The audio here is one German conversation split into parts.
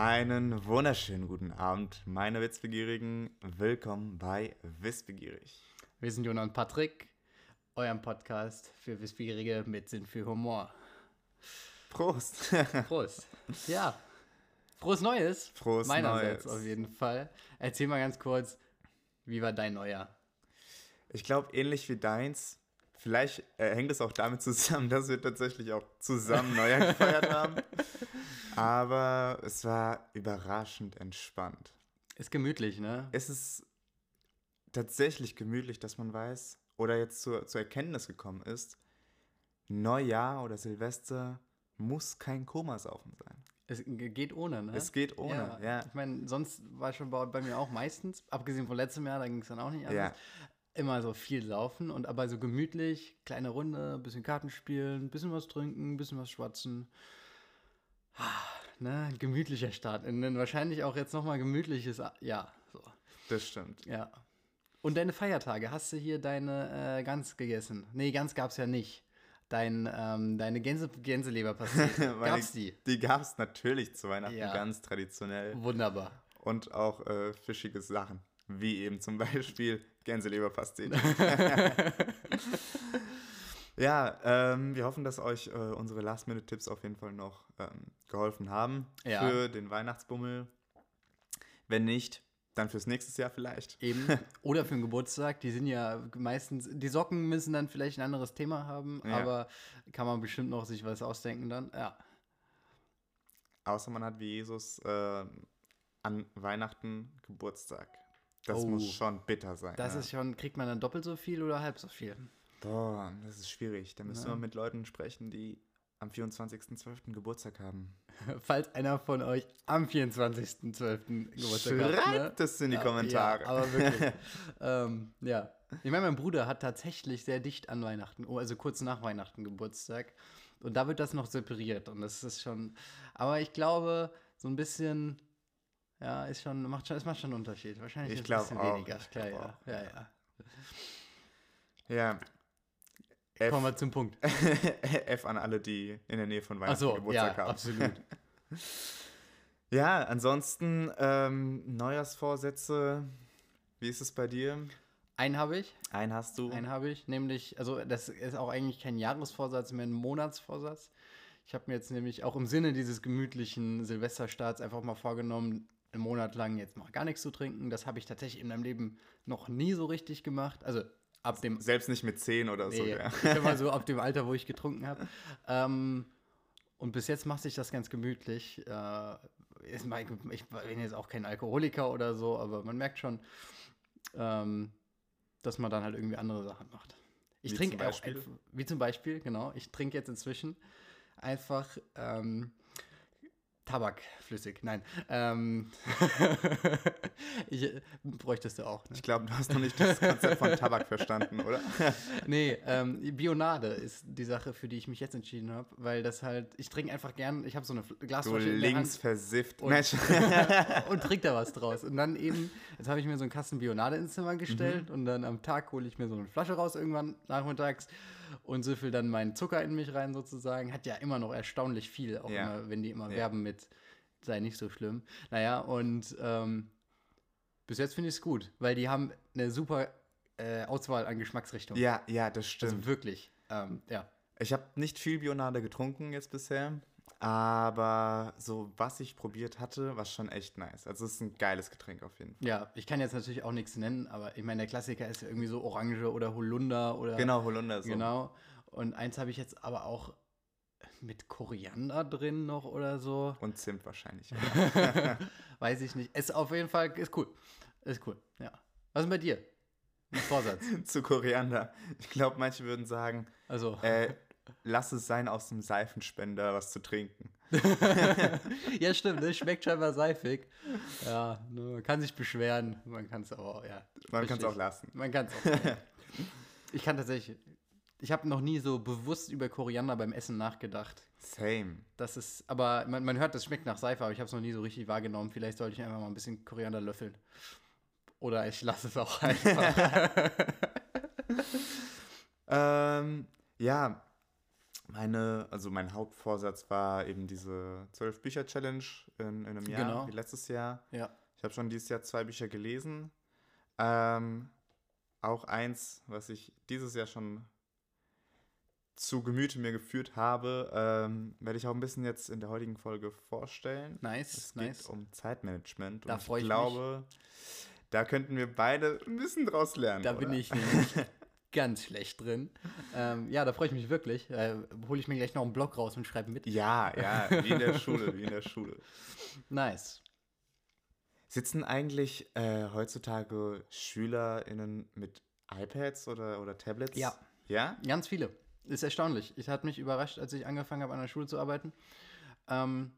Einen wunderschönen guten Abend, meine Witzbegierigen. Willkommen bei Wissbegierig. Wir sind Jona und Patrick, eurem Podcast für Wissbegierige mit Sinn für Humor. Prost! Prost. Ja. Frohes Neues. Frohes Meinerseits Neues. auf jeden Fall. Erzähl mal ganz kurz, wie war dein Neujahr? Ich glaube, ähnlich wie deins, vielleicht äh, hängt es auch damit zusammen, dass wir tatsächlich auch zusammen Neujahr gefeiert haben. Aber es war überraschend entspannt. Ist gemütlich, ne? Es ist tatsächlich gemütlich, dass man weiß oder jetzt zur, zur Erkenntnis gekommen ist, Neujahr oder Silvester muss kein Komasaufen sein. Es geht ohne, ne? Es geht ohne, ja. Ich meine, sonst war schon bei, bei mir auch meistens, abgesehen von letztem Jahr, da ging es dann auch nicht anders. Ja. Immer so viel laufen und aber so gemütlich, kleine Runde, bisschen Karten spielen, bisschen was trinken, bisschen was schwatzen. Ah, Ne, gemütlicher Start. In ein wahrscheinlich auch jetzt nochmal gemütliches A- Jahr. So. Das stimmt. Ja. Und deine Feiertage, hast du hier deine äh, Gans gegessen? Nee, Gans gab's ja nicht. Dein, ähm, deine Gänse, Gänseleberpastete. Meine- Gab's die? Die gab es natürlich zu Weihnachten Ja. ganz traditionell. Wunderbar. Und auch äh, fischige Sachen, wie eben zum Beispiel Gänseleberpastete. ja, ähm, wir hoffen, dass euch äh, unsere Last-Minute-Tipps auf jeden Fall noch ähm, geholfen haben Ja. für den Weihnachtsbummel. Wenn nicht, dann fürs nächste Jahr vielleicht. Eben. Oder für den Geburtstag. Die sind ja meistens, die Socken müssen dann vielleicht ein anderes Thema haben, Ja. aber kann man bestimmt noch sich was ausdenken dann. Ja. Außer man hat wie Jesus äh, an Weihnachten Geburtstag. Das Oh. muss schon bitter sein. Das ja. ist schon, kriegt man dann doppelt so viel oder halb so viel? Boah, das ist schwierig. Da müssen Ja. wir mit Leuten sprechen, die am 24.12. Geburtstag haben. Falls einer von euch am 24.12. Geburtstag hat. Schreibt Ne? es in die Ja, Kommentare. Ja, aber wirklich. ähm, ja. Ich meine, mein Bruder hat tatsächlich sehr dicht an Weihnachten, oh, also kurz nach Weihnachten Geburtstag. Und da wird das noch separiert. Und das ist schon. Aber ich glaube, so ein bisschen. Ja, ist schon, macht schon, es macht schon einen Unterschied. Wahrscheinlich Ich ist glaub es ein bisschen auch, weniger. ich Klar, ja. auch. ja, ja. Ja. F, Kommen wir zum Punkt. F an alle, die in der Nähe von Weihnachten ja, Geburtstag haben. absolut. Ja, ansonsten ähm, Neujahrsvorsätze. Wie ist es bei dir? Einen habe ich. Einen hast du. Einen habe ich, nämlich, also das ist auch eigentlich kein Jahresvorsatz, mehr ein Monatsvorsatz. Ich habe mir jetzt nämlich auch im Sinne dieses gemütlichen Silvesterstarts einfach mal vorgenommen, einen Monat lang jetzt mal gar nichts zu trinken. Das habe ich tatsächlich in meinem Leben noch nie so richtig gemacht. Also ab dem Selbst nicht mit 10 oder so. Nee, Ja. ich sag mal so ab dem Alter, wo ich getrunken habe. Ähm, und bis jetzt macht sich das ganz gemütlich. Äh, ich bin jetzt auch kein Alkoholiker oder so, aber man merkt schon, ähm, dass man dann halt irgendwie andere Sachen macht. Ich trinke auch, wie zum Beispiel, genau, ich trinke jetzt inzwischen einfach ähm, Tabak flüssig. Nein, ähm, ich, äh, bräuchtest du auch. Ne? Ich glaube, du hast noch nicht das Konzept von Tabak verstanden, oder? Nee, ähm, Bionade ist die Sache, für die ich mich jetzt entschieden habe, weil das halt, ich trinke einfach gern, ich habe so eine Fl- Du Glasflasche in links versifft. Und- und trinke da was draus. Und dann eben, jetzt habe ich mir so einen Kasten Bionade ins Zimmer Mhm. gestellt und dann am Tag hole ich mir so eine Flasche raus irgendwann nachmittags und süffel dann meinen Zucker in mich rein sozusagen. Hat ja immer noch erstaunlich viel, auch Ja. immer, wenn die immer Ja. werben mit, sei nicht so schlimm. Naja, und ähm, bis jetzt finde ich es gut, weil die haben eine super äh, Auswahl an Geschmacksrichtungen. ja, ja, das stimmt. Also wirklich. Ähm, ja. Ich habe nicht viel Bionade getrunken jetzt bisher, aber so was ich probiert hatte, war schon echt nice. Also es ist ein geiles Getränk auf jeden Fall. Ja, ich kann jetzt natürlich auch nichts nennen, aber ich meine, der Klassiker ist ja irgendwie so Orange oder Holunder oder. Genau, Holunder so. Genau. Und eins habe ich jetzt aber auch mit Koriander drin noch oder so. Und Zimt wahrscheinlich. Weiß ich nicht. Ist auf jeden Fall, ist cool. Ist cool, ja. Was ist bei dir? Ein Vorsatz. Zu Koriander. Ich glaube, manche würden sagen, Also, äh, lass es sein, aus dem Seifenspender was zu trinken. ja, stimmt, das schmeckt scheinbar seifig. Ja, ne, man kann sich beschweren. Man kann es aber, ja. Man kann es auch lassen. Man kann es auch. ja. Ich kann tatsächlich. Ich habe noch nie so bewusst über Koriander beim Essen nachgedacht. Same. Das ist, aber man, man hört, das schmeckt nach Seife, aber ich habe es noch nie so richtig wahrgenommen. Vielleicht sollte ich einfach mal ein bisschen Koriander löffeln. Oder ich lasse es auch einfach. Ähm, ja, meine, also mein Hauptvorsatz war eben diese 12-Bücher-Challenge in, in einem Jahr, Genau. wie letztes Jahr. Ja. Ich habe schon dieses Jahr zwei Bücher gelesen. Ähm, auch eins, was ich dieses Jahr schon zu Gemüte mir geführt habe, ähm, werde ich auch ein bisschen jetzt in der heutigen Folge vorstellen. Nice, Es nice. geht um Zeitmanagement. Da und freu ich ich mich. glaube, da könnten wir beide ein bisschen draus lernen. Da bin oder? ich nämlich ganz schlecht drin. Ähm, ja, da freue ich mich wirklich. Äh, Hole ich mir gleich noch einen Blog raus und schreibe mit. Ja, ja, wie in der Schule, wie in der Schule. Nice. Sitzen eigentlich äh, heutzutage SchülerInnen mit iPads oder, oder Tablets? Ja. Ja? Ganz viele. Ist erstaunlich. Es hat mich überrascht, als ich angefangen habe, an der Schule zu arbeiten, ähm,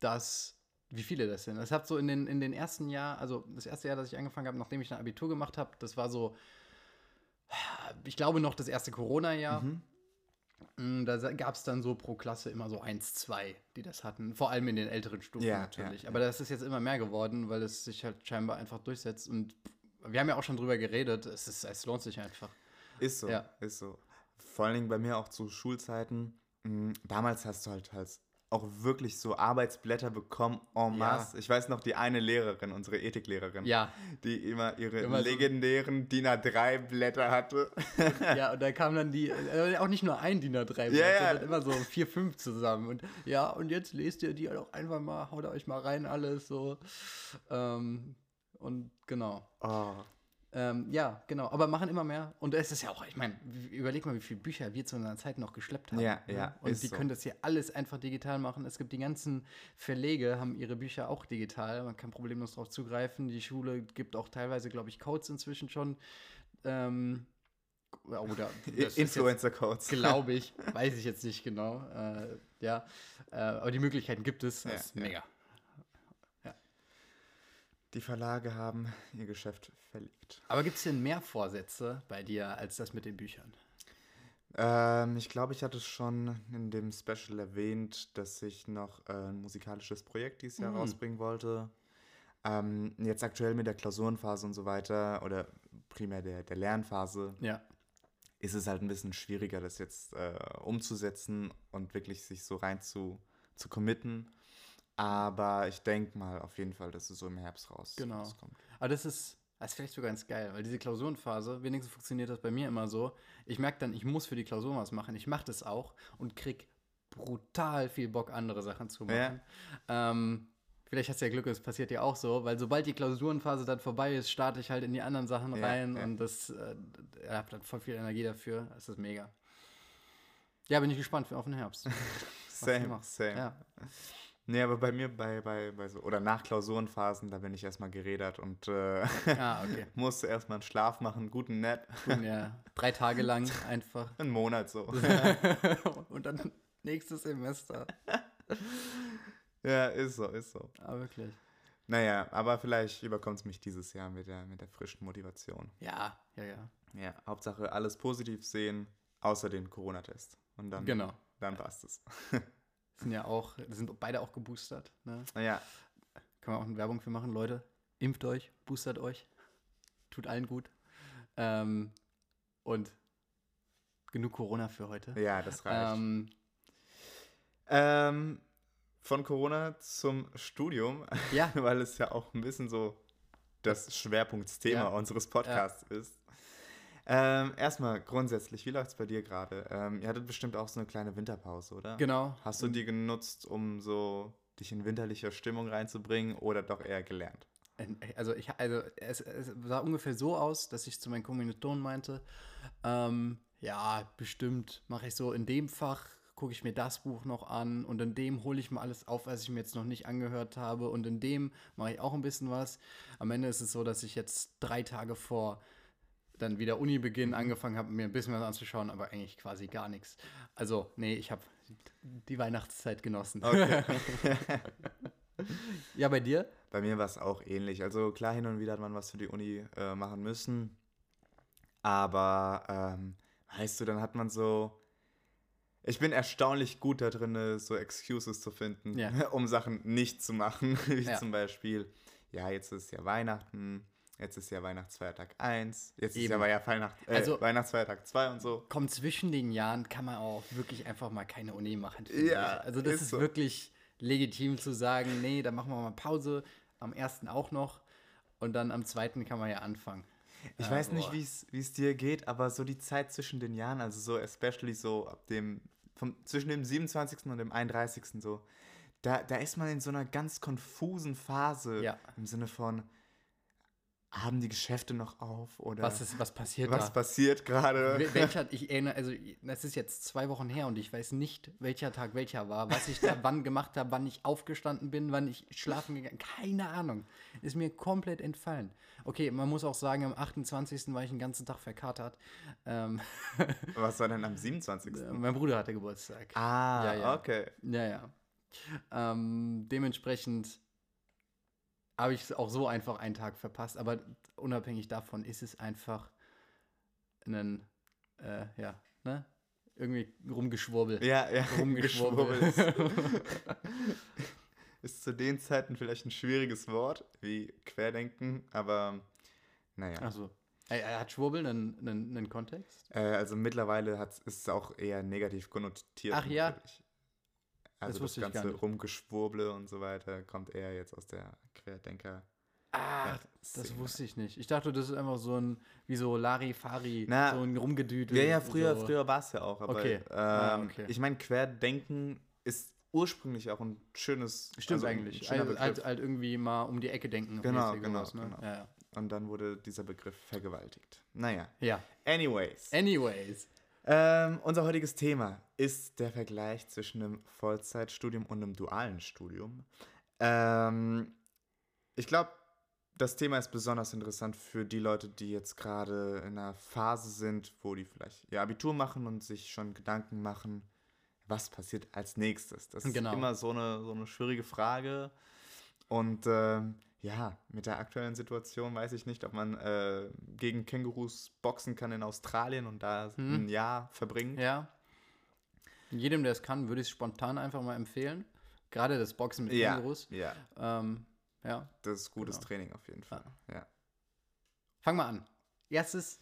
dass, wie viele das sind. Das hat so in den, in den ersten Jahr, also das erste Jahr, dass ich angefangen habe, nachdem ich ein Abitur gemacht habe, das war so, ich glaube noch das erste Corona-Jahr. Mhm. Mm, Da gab es dann so pro Klasse immer so eins, zwei, die das hatten. Vor allem in den älteren Stufen Ja, natürlich. ja, Aber das ist jetzt immer mehr geworden, weil es sich halt scheinbar einfach durchsetzt. Und wir haben ja auch schon drüber geredet. Es, ist, es lohnt sich einfach. Ist so, Ja. ist so. Vor allen Dingen bei mir auch zu Schulzeiten. mh, Damals hast du halt halt auch wirklich so Arbeitsblätter bekommen en masse. Ich weiß noch, die eine Lehrerin, unsere Ethiklehrerin, Ja, die immer ihre Immer so- legendären DIN A3-Blätter hatte. ja, und da kam dann die, äh, auch nicht nur ein DIN A3, Ja, ja. sondern immer so vier, fünf zusammen. Und ja, und jetzt lest ihr die auch einfach mal, haut euch mal rein, alles so. Ähm, und genau. Oh, Ähm, ja, genau. Aber machen immer mehr. Und es ist ja auch, ich meine, überleg mal, wie viele Bücher wir zu einer Zeit noch geschleppt haben. Ja, ne? ja, Und die so. können das hier alles einfach digital machen. Es gibt die ganzen Verlege, haben ihre Bücher auch digital. Man kann problemlos darauf zugreifen. Die Schule gibt auch teilweise, glaube ich, Codes inzwischen schon. Ähm, oder Influencer-Codes. glaube ich, weiß ich jetzt nicht genau. Äh, ja, äh, aber die Möglichkeiten gibt es. Das Ja, ist ja. Die Verlage haben ihr Geschäft verlegt. Aber gibt es denn mehr Vorsätze bei dir als das mit den Büchern? Ähm, ich glaube, ich hatte schon in dem Special erwähnt, dass ich noch äh, ein musikalisches Projekt dieses Jahr Mhm. rausbringen wollte. Ähm, jetzt aktuell mit der Klausurenphase und so weiter oder primär der, der Lernphase Ja. ist es halt ein bisschen schwieriger, das jetzt äh, umzusetzen und wirklich sich so rein zu, zu committen. Aber ich denke mal auf jeden Fall, dass es so im Herbst raus Genau. rauskommt. Aber das ist, das ist vielleicht sogar ganz geil, weil diese Klausurenphase, wenigstens funktioniert das bei mir immer so. Ich merke dann, ich muss für die Klausur was machen. Ich mache das auch und krieg brutal viel Bock, andere Sachen zu machen. Ähm, vielleicht hast du ja Glück, es passiert ja auch so, weil sobald die Klausurenphase dann vorbei ist, starte ich halt in die anderen Sachen Ja, rein ja. und das äh, ich habe dann voll viel Energie dafür. Das ist mega. Ja, bin ich gespannt für auf den Herbst. Same, same. Ja. Nee, aber bei mir, bei, bei, bei so, oder nach Klausurenphasen, da bin ich erstmal gerädert und äh, Ah, okay. musste erstmal einen Schlaf machen, guten Nap, Gut, ja, drei Tage lang einfach. einen Monat so. und dann nächstes Semester. ja, ist so, ist so. Ah, wirklich. Naja, aber vielleicht überkommt es mich dieses Jahr mit der, mit der frischen Motivation. Ja, ja, ja. Ja, Hauptsache alles positiv sehen, außer den Corona-Test. Und dann, Genau. dann passt es. Sind ja auch, sind beide auch geboostert. Ne? Naja, Können wir auch eine Werbung für machen, Leute. Impft euch, boostert euch. Tut allen gut. Ähm, und genug Corona für heute. ja, das reicht. Ähm, Ähm, von Corona zum Studium, ja, weil es ja auch ein bisschen so das Schwerpunktsthema Ja. unseres Podcasts ist. Ähm, erstmal grundsätzlich, wie läuft es bei dir gerade? Ähm, ihr hattet bestimmt auch so eine kleine Winterpause, oder? genau. Hast du die genutzt, um so dich in winterliche Stimmung reinzubringen oder doch eher gelernt? Also, ich, also es, es sah ungefähr so aus, dass ich zu meinen Kommilitonen meinte, ähm, ja, bestimmt mache ich so in dem Fach, gucke ich mir das Buch noch an und in dem hole ich mal alles auf, was ich mir jetzt noch nicht angehört habe und in dem mache ich auch ein bisschen was. Am Ende ist es so, dass ich jetzt drei Tage vor dann wieder Unibeginn angefangen habe, mir ein bisschen was anzuschauen, aber eigentlich quasi gar nichts. Also, nee, ich habe die Weihnachtszeit genossen. Okay. Ja, bei dir? Bei mir war es auch ähnlich. Also klar, hin und wieder hat man was für die Uni äh, machen müssen. Aber, ähm, weißt du, dann hat man so. Ich bin erstaunlich gut da drin, so Excuses zu finden, Ja. um Sachen nicht zu machen. Wie Ja. zum Beispiel, ja, jetzt ist ja Weihnachten. Jetzt ist ja Weihnachtsfeiertag 1, jetzt ist Eben. ja ja Weihnacht, äh, Also- Weihnachtsfeiertag 2 und so. Komm, zwischen den Jahren kann man auch wirklich einfach mal keine Uni machen. Ja, ich. Also das ist ist, so. wirklich legitim zu sagen, nee, dann machen wir mal Pause. Am ersten auch noch. Und dann am zweiten kann man ja anfangen. Ich Ah, weiß nicht, boah. wie es wie es dir geht, aber so die Zeit zwischen den Jahren, also so especially so ab dem, vom, zwischen dem 27. und dem 31. so, da, da ist man in so einer ganz konfusen Phase Ja. im Sinne von, haben die Geschäfte noch auf oder Was, ist, was passiert was da? passiert gerade? Wel- Welcher, ich erinnere, also das ist jetzt zwei Wochen her und ich weiß nicht, welcher Tag welcher war, was ich da wann gemacht habe, wann ich aufgestanden bin, wann ich schlafen gegangen Keine Ahnung. Ist mir komplett entfallen. Okay, man muss auch sagen, am 28. war ich den ganzen Tag verkatert. Ähm, Was war denn am 27.? mein Bruder hatte Geburtstag. Ah, Ja, ja. okay. Ja, ja. Ähm, dementsprechend habe ich auch so einfach einen Tag verpasst. Aber unabhängig davon ist es einfach ein, äh, ja, ne? Irgendwie rumgeschwurbel. Ja, ja. Rumgeschwurbel. Ist zu den Zeiten vielleicht ein schwieriges Wort, wie Querdenken, aber naja. Er hat Schwurbel einen, einen, einen Kontext? Äh, also mittlerweile ist es auch eher negativ konnotiert. Ach ja? natürlich. Also das, gar ganze. Rumgeschwurble und so weiter kommt eher jetzt aus der Querdenker. Ah, das wusste ich nicht. Ich dachte, das ist einfach so ein, wie so Larifari, Na, so ein Rumgedüdel. Ja, ja, früher, so. früher war es ja auch. Aber Okay. ähm, Ah, okay. ich meine, Querdenken ist ursprünglich auch ein schönes. Stimmt also eigentlich. halt, halt irgendwie mal um die Ecke denken. Genau, genau, sowas, ne? genau. Ja, ja. Und dann wurde dieser Begriff vergewaltigt. Naja. ja. Anyways. Anyways. Ähm, unser heutiges Thema ist der Vergleich zwischen einem Vollzeitstudium und einem dualen Studium. Ähm, ich glaube, das Thema ist besonders interessant für die Leute, die jetzt gerade in einer Phase sind, wo die vielleicht ihr Abitur machen und sich schon Gedanken machen, was passiert als nächstes. Das Genau. ist immer so eine, so eine schwierige Frage. Und ähm, ja, mit der aktuellen Situation weiß ich nicht, ob man äh, gegen Kängurus boxen kann in Australien und da Hm. ein Jahr verbringen. Ja. Jedem, der es kann, würde ich es spontan einfach mal empfehlen. Gerade das Boxen mit Ja, Kängurus. ja, Ähm, ja. das ist gutes Genau. Training auf jeden Fall. Ja. Fangen wir an. Erstes,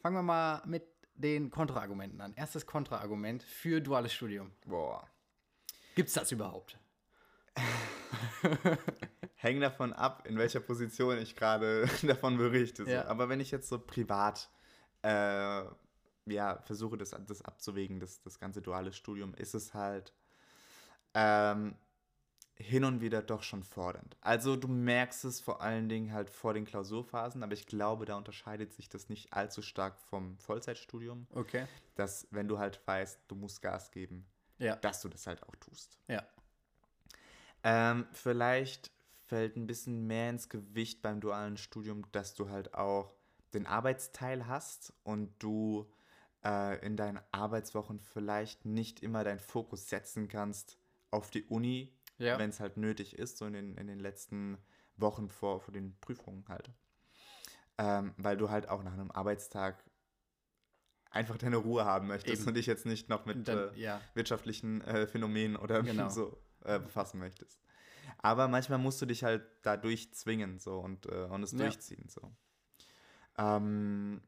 fangen wir mal mit den Kontraargumenten an. Erstes Kontraargument für duales Studium. Boah. Gibt es das überhaupt? Hängt davon ab, in welcher Position ich gerade davon berichte. Ja. Aber wenn ich jetzt so privat äh, ja, versuche, das, das abzuwägen, das, das ganze duale Studium, ist es halt ähm, hin und wieder doch schon fordernd. Also du merkst es vor allen Dingen halt vor den Klausurphasen, aber ich glaube, da unterscheidet sich das nicht allzu stark vom Vollzeitstudium, Okay. dass wenn du halt weißt, du musst Gas geben, Ja. dass du das halt auch tust. Ja. Ähm, vielleicht fällt ein bisschen mehr ins Gewicht beim dualen Studium, dass du halt auch den Arbeitsteil hast und du äh, in deinen Arbeitswochen vielleicht nicht immer deinen Fokus setzen kannst auf die Uni, Ja. wenn es halt nötig ist, so in den, in den letzten Wochen vor, vor den Prüfungen halt. Ähm, weil du halt auch nach einem Arbeitstag einfach deine Ruhe haben möchtest Eben. und dich jetzt nicht noch mit Dann, äh, ja. wirtschaftlichen äh, Phänomenen oder Genau. so äh, befassen möchtest. Aber manchmal musst du dich halt dadurch zwingen so und, äh, und es Ja. durchziehen. So. Ähm,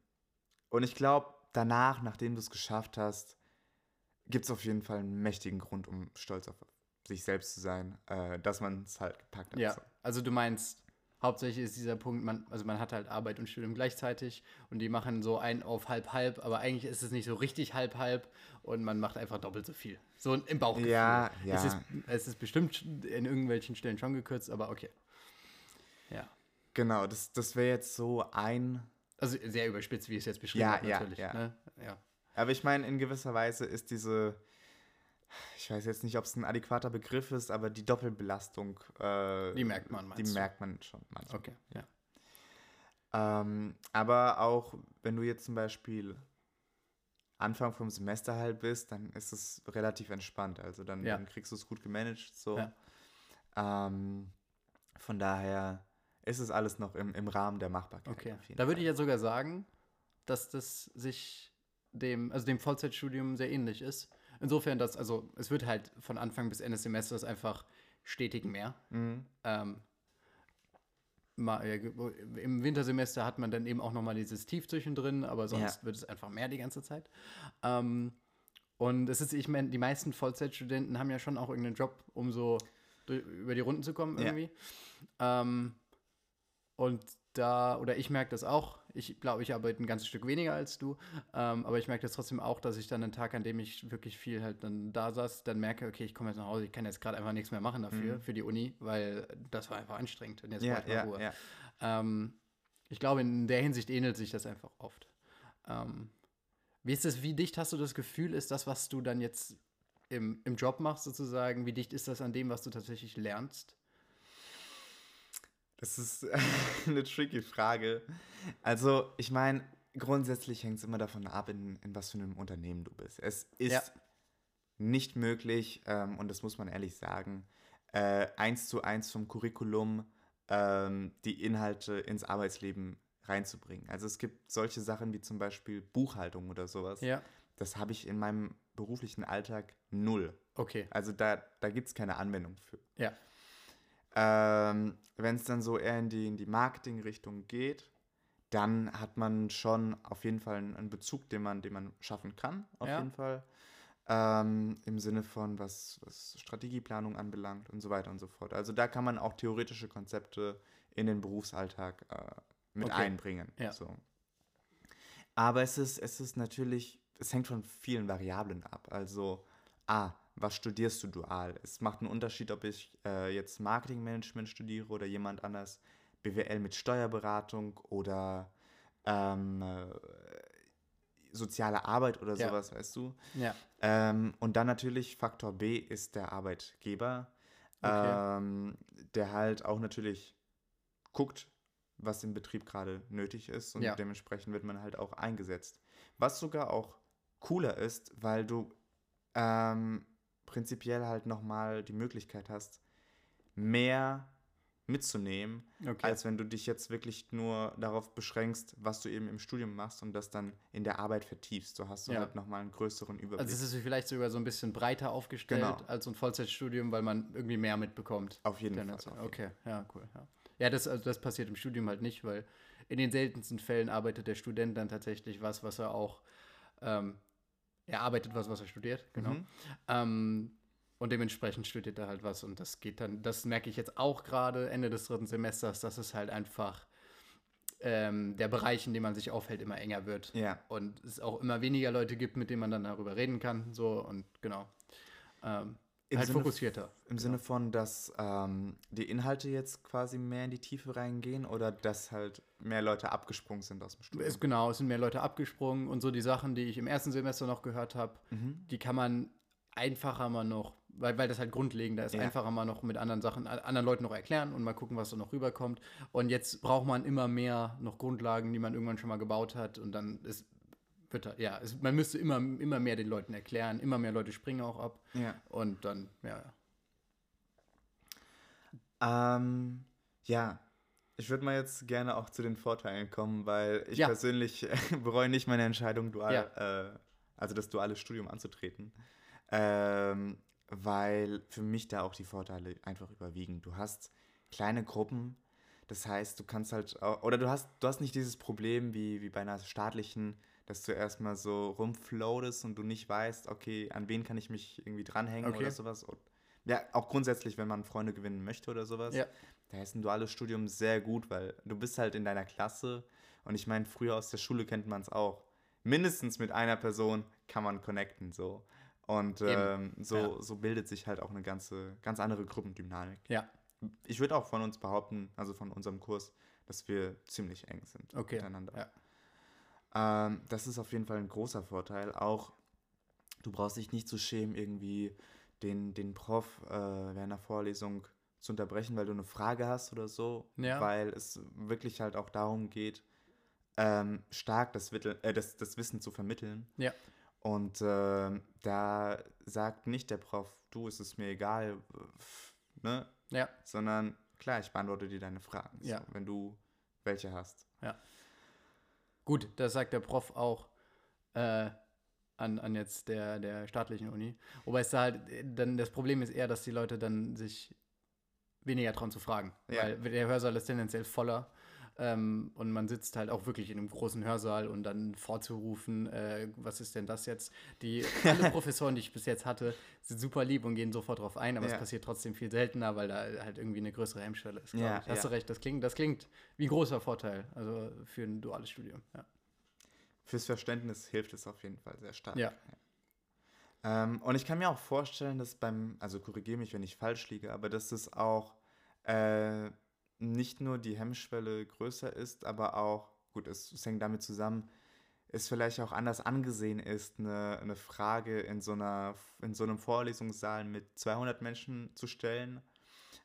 und ich glaube, danach, nachdem du es geschafft hast, gibt es auf jeden Fall einen mächtigen Grund, um stolz auf sich selbst zu sein, äh, dass man es halt gepackt hat. Ja, So. also du meinst, hauptsächlich ist dieser Punkt, man, also man hat halt Arbeit und Studium gleichzeitig und die machen so ein auf halb-halb, aber eigentlich ist es nicht so richtig halb-halb und man macht einfach doppelt so viel. So im Bauchgefühl. Ja, ja. Es ist, es ist bestimmt in irgendwelchen Stellen schon gekürzt, aber okay. Ja. Genau, das, das wäre jetzt so ein. Also sehr überspitzt, wie ich es jetzt beschrieben Ja, habe, ja, natürlich. ja. Ne? ja. Aber ich meine, in gewisser Weise ist diese, ich weiß jetzt nicht, ob es ein adäquater Begriff ist, aber die Doppelbelastung. Äh, Die merkt man, Die meinst du? merkt man schon manchmal. Okay, ja. Ähm, aber auch, wenn du jetzt zum Beispiel Anfang vom Semester halt bist, dann ist es relativ entspannt. Also dann, Ja. dann kriegst du es gut gemanagt. So. Ja. Ähm, von daher ist es alles noch im, im Rahmen der Machbarkeit. Okay. Da würde ich jetzt sogar sagen, dass das sich dem, also dem Vollzeitstudium sehr ähnlich ist. Insofern, dass, also es wird halt von Anfang bis Ende des Semesters einfach stetig mehr. Mhm. Ähm, mal, ja, im Wintersemester hat man dann eben auch nochmal dieses Tief zwischendrin, aber sonst wird es einfach mehr die ganze Zeit. Ähm, und es ist, ich meine, die meisten Vollzeitstudenten haben ja schon auch irgendeinen Job, um so durch, über die Runden zu kommen irgendwie. Ähm, und da, oder ich merke das auch, ich glaube, ich arbeite ein ganzes Stück weniger als du, ähm, aber ich merke das trotzdem auch, dass ich dann einen Tag, an dem ich wirklich viel halt dann da saß, dann merke, okay, ich komme jetzt nach Hause, ich kann jetzt gerade einfach nichts mehr machen dafür, mhm. für die Uni, weil das war einfach anstrengend und jetzt ja, brauche ich mal ja, Ruhe. Ja. Ähm, ich glaube, in der Hinsicht ähnelt sich das einfach oft. Ähm, wie ist es, wie dicht hast du das Gefühl, ist das, was du dann jetzt im, im Job machst sozusagen, wie dicht ist das an dem, was du tatsächlich lernst? Das ist eine tricky Frage. Also, ich meine, grundsätzlich hängt es immer davon ab, in, in was für einem Unternehmen du bist. Es ist ja. nicht möglich, ähm, und das muss man ehrlich sagen, äh, eins zu eins vom Curriculum ähm, die Inhalte ins Arbeitsleben reinzubringen. Also es gibt solche Sachen wie zum Beispiel Buchhaltung oder sowas. Ja. Das habe ich in meinem beruflichen Alltag null. Okay. Also da, da gibt es keine Anwendung für. Ja. Ähm, Wenn es dann so eher in die, in die Marketing-Richtung geht, dann hat man schon auf jeden Fall einen Bezug, den man, den man schaffen kann, auf ja. jeden Fall. Ähm, Im Sinne von, was, was Strategieplanung anbelangt und so weiter und so fort. Also da kann man auch theoretische Konzepte in den Berufsalltag äh, mit okay. einbringen. Ja. So. Aber es ist, es ist natürlich, es hängt von vielen Variablen ab. Also, A, was studierst du dual? Es macht einen Unterschied, ob ich äh, jetzt Marketingmanagement studiere oder jemand anders BWL mit Steuerberatung oder ähm, äh, soziale Arbeit oder ja. sowas, weißt du? Ja. Ähm, und dann natürlich Faktor B ist der Arbeitgeber, okay. ähm, der halt auch natürlich guckt, was im Betrieb gerade nötig ist und ja. dementsprechend wird man halt auch eingesetzt. Was sogar auch cooler ist, weil du ähm, prinzipiell halt nochmal die Möglichkeit hast, mehr mitzunehmen, okay. als wenn du dich jetzt wirklich nur darauf beschränkst, was du eben im Studium machst und das dann in der Arbeit vertiefst. So hast du ja. halt nochmal einen größeren Überblick. Also es ist vielleicht sogar so ein bisschen breiter aufgestellt genau. als ein Vollzeitstudium, weil man irgendwie mehr mitbekommt. Auf jeden Fall. Auf okay, ja, cool. Ja, ja das, also das passiert im Studium halt nicht, weil in den seltensten Fällen arbeitet der Student dann tatsächlich was, was er auch ähm, er arbeitet was, was er studiert, genau. Mhm. Ähm, und dementsprechend studiert er halt was. Und das geht dann, das merke ich jetzt auch gerade Ende des dritten Semesters, dass es halt einfach ähm, der Bereich, in dem man sich aufhält, immer enger wird. Ja. Und es auch immer weniger Leute gibt, mit denen man dann darüber reden kann. So und genau. Ähm, Im halt Sinne fokussierter. Im genau. Sinne von, dass ähm, die Inhalte jetzt quasi mehr in die Tiefe reingehen oder dass halt mehr Leute abgesprungen sind aus dem Studium? Es, genau, es sind mehr Leute abgesprungen und so die Sachen, die ich im ersten Semester noch gehört habe, mhm. die kann man einfacher mal noch, weil, weil das halt grundlegender ist, ja. einfacher mal noch mit anderen Sachen, anderen Leuten noch erklären und mal gucken, was so noch rüberkommt. Und jetzt braucht man immer mehr noch Grundlagen, die man irgendwann schon mal gebaut hat und dann ist halt, ja, es, man müsste immer, immer mehr den Leuten erklären, immer mehr Leute springen auch ab. Ja. Und dann, ja. Ähm, ja, ich würde mal jetzt gerne auch zu den Vorteilen kommen, weil ich ja. persönlich bereue nicht meine Entscheidung, dual, ja. äh, also das duale Studium anzutreten. Ähm, weil für mich da auch die Vorteile einfach überwiegen. Du hast kleine Gruppen, das heißt, du kannst halt, auch, oder du hast, du hast nicht dieses Problem wie, wie bei einer staatlichen, dass du erstmal so rumfloatest und du nicht weißt, okay, an wen kann ich mich irgendwie dranhängen okay. oder sowas. Und, ja, auch grundsätzlich, wenn man Freunde gewinnen möchte oder sowas. Ja. Da ist ein duales Studium sehr gut, weil du bist halt in deiner Klasse und ich meine, früher aus der Schule kennt man es auch. Mindestens mit einer Person kann man connecten, so. Und ähm, so, ja. so bildet sich halt auch eine ganze, ganz andere Gruppendynamik. Ja. Ich würde auch von uns behaupten, also von unserem Kurs, dass wir ziemlich eng sind okay. miteinander. Ja. Ähm, das ist auf jeden Fall ein großer Vorteil. Auch du brauchst dich nicht zu schämen, irgendwie den, den Prof äh, während einer Vorlesung zu unterbrechen, weil du eine Frage hast oder so. Ja. Weil es wirklich halt auch darum geht, ähm, stark das, Wittel, äh, das, das Wissen zu vermitteln. Ja. Und äh, da sagt nicht der Prof, du, ist es mir egal, ne? Ja. Sondern, klar, ich beantworte dir deine Fragen, ja. so, wenn du welche hast. Ja. Gut, das sagt der Prof auch äh, an, an jetzt der, der staatlichen Uni. Wobei es da halt, dann das Problem ist eher, dass die Leute dann sich weniger trauen zu fragen. Ja. Weil der Hörsaal ist tendenziell voller. Ähm, und man sitzt halt auch wirklich in einem großen Hörsaal und dann vorzurufen, äh, was ist denn das jetzt? Die alle Professoren, die ich bis jetzt hatte, sind super lieb und gehen sofort drauf ein, aber Ja. es passiert trotzdem viel seltener, weil da halt irgendwie eine größere Hemmschwelle ist. Ja, ich. Hast ja. du recht, das klingt, das klingt wie ein großer Vorteil, also für ein duales Studium. Ja. Fürs Verständnis hilft es auf jeden Fall sehr stark. Ja. Ähm, und ich kann mir auch vorstellen, dass beim, also korrigiere mich, wenn ich falsch liege, aber dass es auch äh, nicht nur die Hemmschwelle größer ist, aber auch, gut, es, es hängt damit zusammen, es vielleicht auch anders angesehen ist, eine, eine Frage in so, einer, in so einem Vorlesungssaal mit 200 Menschen zu stellen.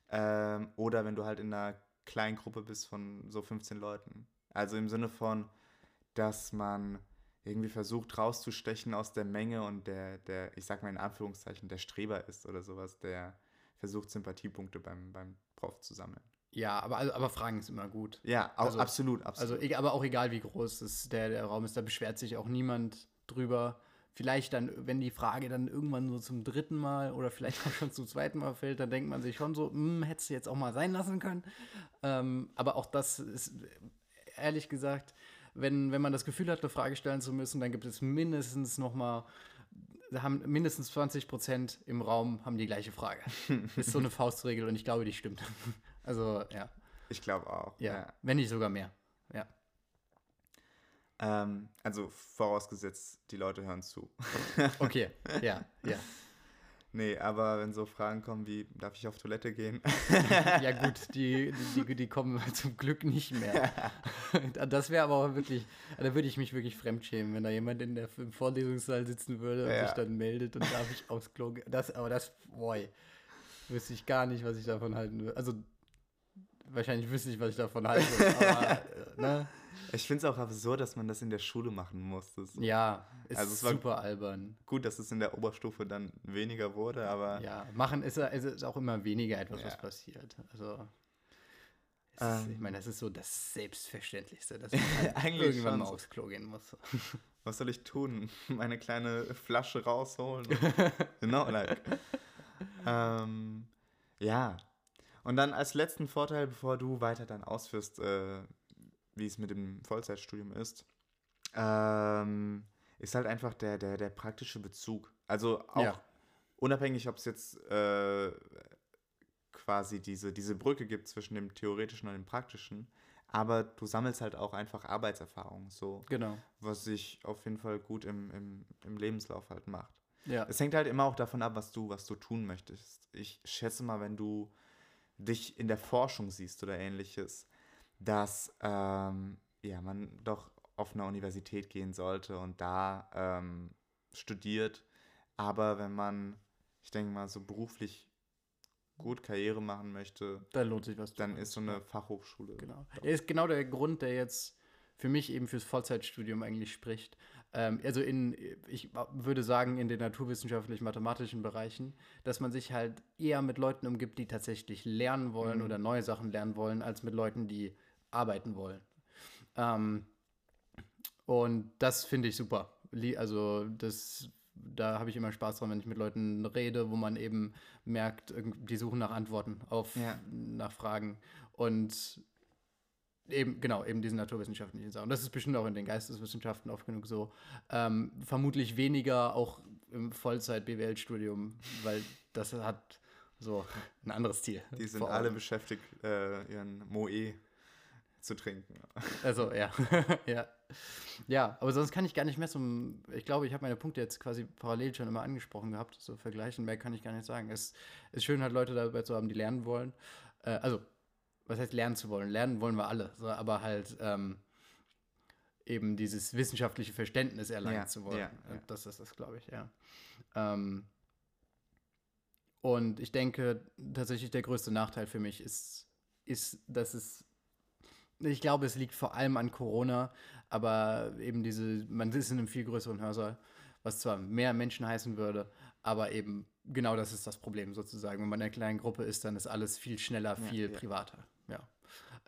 Ähm, oder wenn du halt in einer kleinen Gruppe bist von so 15 Leuten. Also im Sinne von, dass man irgendwie versucht rauszustechen aus der Menge und der, der, ich sag mal in Anführungszeichen, der Streber ist oder sowas, der versucht Sympathiepunkte beim, beim Prof zu sammeln. Ja, aber, also, aber Fragen ist immer gut. Ja, auch, Also- absolut, absolut. Also, aber auch egal, wie groß es der, der Raum ist, da beschwert sich auch niemand drüber. Vielleicht dann, wenn die Frage dann irgendwann so zum dritten Mal oder vielleicht auch schon zum zweiten Mal fällt, dann denkt man sich schon so, hm, hättest du jetzt auch mal sein lassen können. Ähm, aber auch das ist, ehrlich gesagt, wenn, wenn man das Gefühl hat, eine Frage stellen zu müssen, dann gibt es mindestens noch mal, haben mindestens 20 Prozent im Raum haben die gleiche Frage. ist so eine Faustregel und ich glaube, die stimmt. Also, ja, ich glaube auch. ja, Ja. wenn nicht sogar mehr. Ja. Ähm, also vorausgesetzt, die Leute hören zu. Okay, ja, ja. nee, aber wenn so Fragen kommen wie, darf ich auf Toilette gehen? Ja gut, die, die, die, kommen zum Glück nicht mehr. Das wäre aber auch wirklich, da würde ich mich wirklich fremdschämen, wenn da jemand in der, im Vorlesungssaal sitzen würde und Ja. sich dann meldet und darf ich aufs Klo gehen. Das, aber das, boy, wüsste ich gar nicht, was ich davon halten würde. Also, wahrscheinlich wüsste ich, was ich davon halte, aber, ne? Ich finde es auch absurd, dass man das in der Schule machen muss. Das ist Ja, ist Also es war- super albern. gut, dass es in der Oberstufe dann weniger wurde, aber Ja, machen ist, ist, auch immer weniger etwas, was Ja. passiert. Also, ist, Ähm. ich meine, das ist so das Selbstverständlichste, dass man halt Eigentlich irgendwann schon mal so. aufs Klo gehen muss. was soll ich tun? Meine kleine Flasche rausholen? genau, like. ähm, ja. Und dann als letzten Vorteil, bevor du weiter dann ausführst, äh, wie es mit dem Vollzeitstudium ist, ähm, ist halt einfach der, der, der praktische Bezug. Also auch Ja. unabhängig, ob es jetzt äh, quasi diese, diese Brücke gibt zwischen dem theoretischen und dem praktischen, aber du sammelst halt auch einfach Arbeitserfahrung, so Genau. was sich auf jeden Fall gut im, im, im Lebenslauf halt macht. Ja. Es hängt halt immer auch davon ab, was du, was du tun möchtest. Ich schätze mal, wenn du dich in der Forschung siehst oder ähnliches, dass ähm, ja, man doch auf eine Universität gehen sollte und da ähm, studiert. Aber wenn man, ich denke mal, so beruflich gut Karriere machen möchte, Da lohnt sich was. dann ist so eine Fachhochschule. Genau. Er ist genau der Grund, der jetzt für mich eben fürs Vollzeitstudium eigentlich spricht. Ähm, also in, ich würde sagen, in den naturwissenschaftlich-mathematischen Bereichen, dass man sich halt eher mit Leuten umgibt, die tatsächlich lernen wollen Mhm. oder neue Sachen lernen wollen, als mit Leuten, die arbeiten wollen. Ähm, und das finde ich super. Also das, da habe ich immer Spaß dran, wenn ich mit Leuten rede, wo man eben merkt, die suchen nach Antworten auf Ja. nach Fragen und eben genau eben diesen naturwissenschaftlichen Sachen. Das ist bestimmt auch in den Geisteswissenschaften oft genug so. Ähm, vermutlich weniger auch im Vollzeit-BWL-Studium, weil das hat so ein anderes Ziel. Die sind alle beschäftigt, äh, ihren Moe zu trinken. Also, ja. ja. Ja, aber sonst kann ich gar nicht mehr so. Ich glaube, ich habe meine Punkte jetzt quasi parallel schon immer angesprochen gehabt. So vergleichen, mehr kann ich gar nicht sagen. Es ist schön, halt Leute dabei zu haben, die lernen wollen. Äh, also, was heißt lernen zu wollen? Lernen wollen wir alle, so, aber halt ähm, eben dieses wissenschaftliche Verständnis erlangen Ja, zu wollen. ja, ja. Das ist das, glaube ich, ja. Ähm, und ich denke, tatsächlich der größte Nachteil für mich ist, ist, dass es ich glaube, es liegt vor allem an Corona, aber eben diese, man ist in einem viel größeren Hörsaal, was zwar mehr Menschen heißen würde, aber eben genau das ist das Problem sozusagen. Wenn man in einer kleinen Gruppe ist, dann ist alles viel schneller, viel privater. Ja.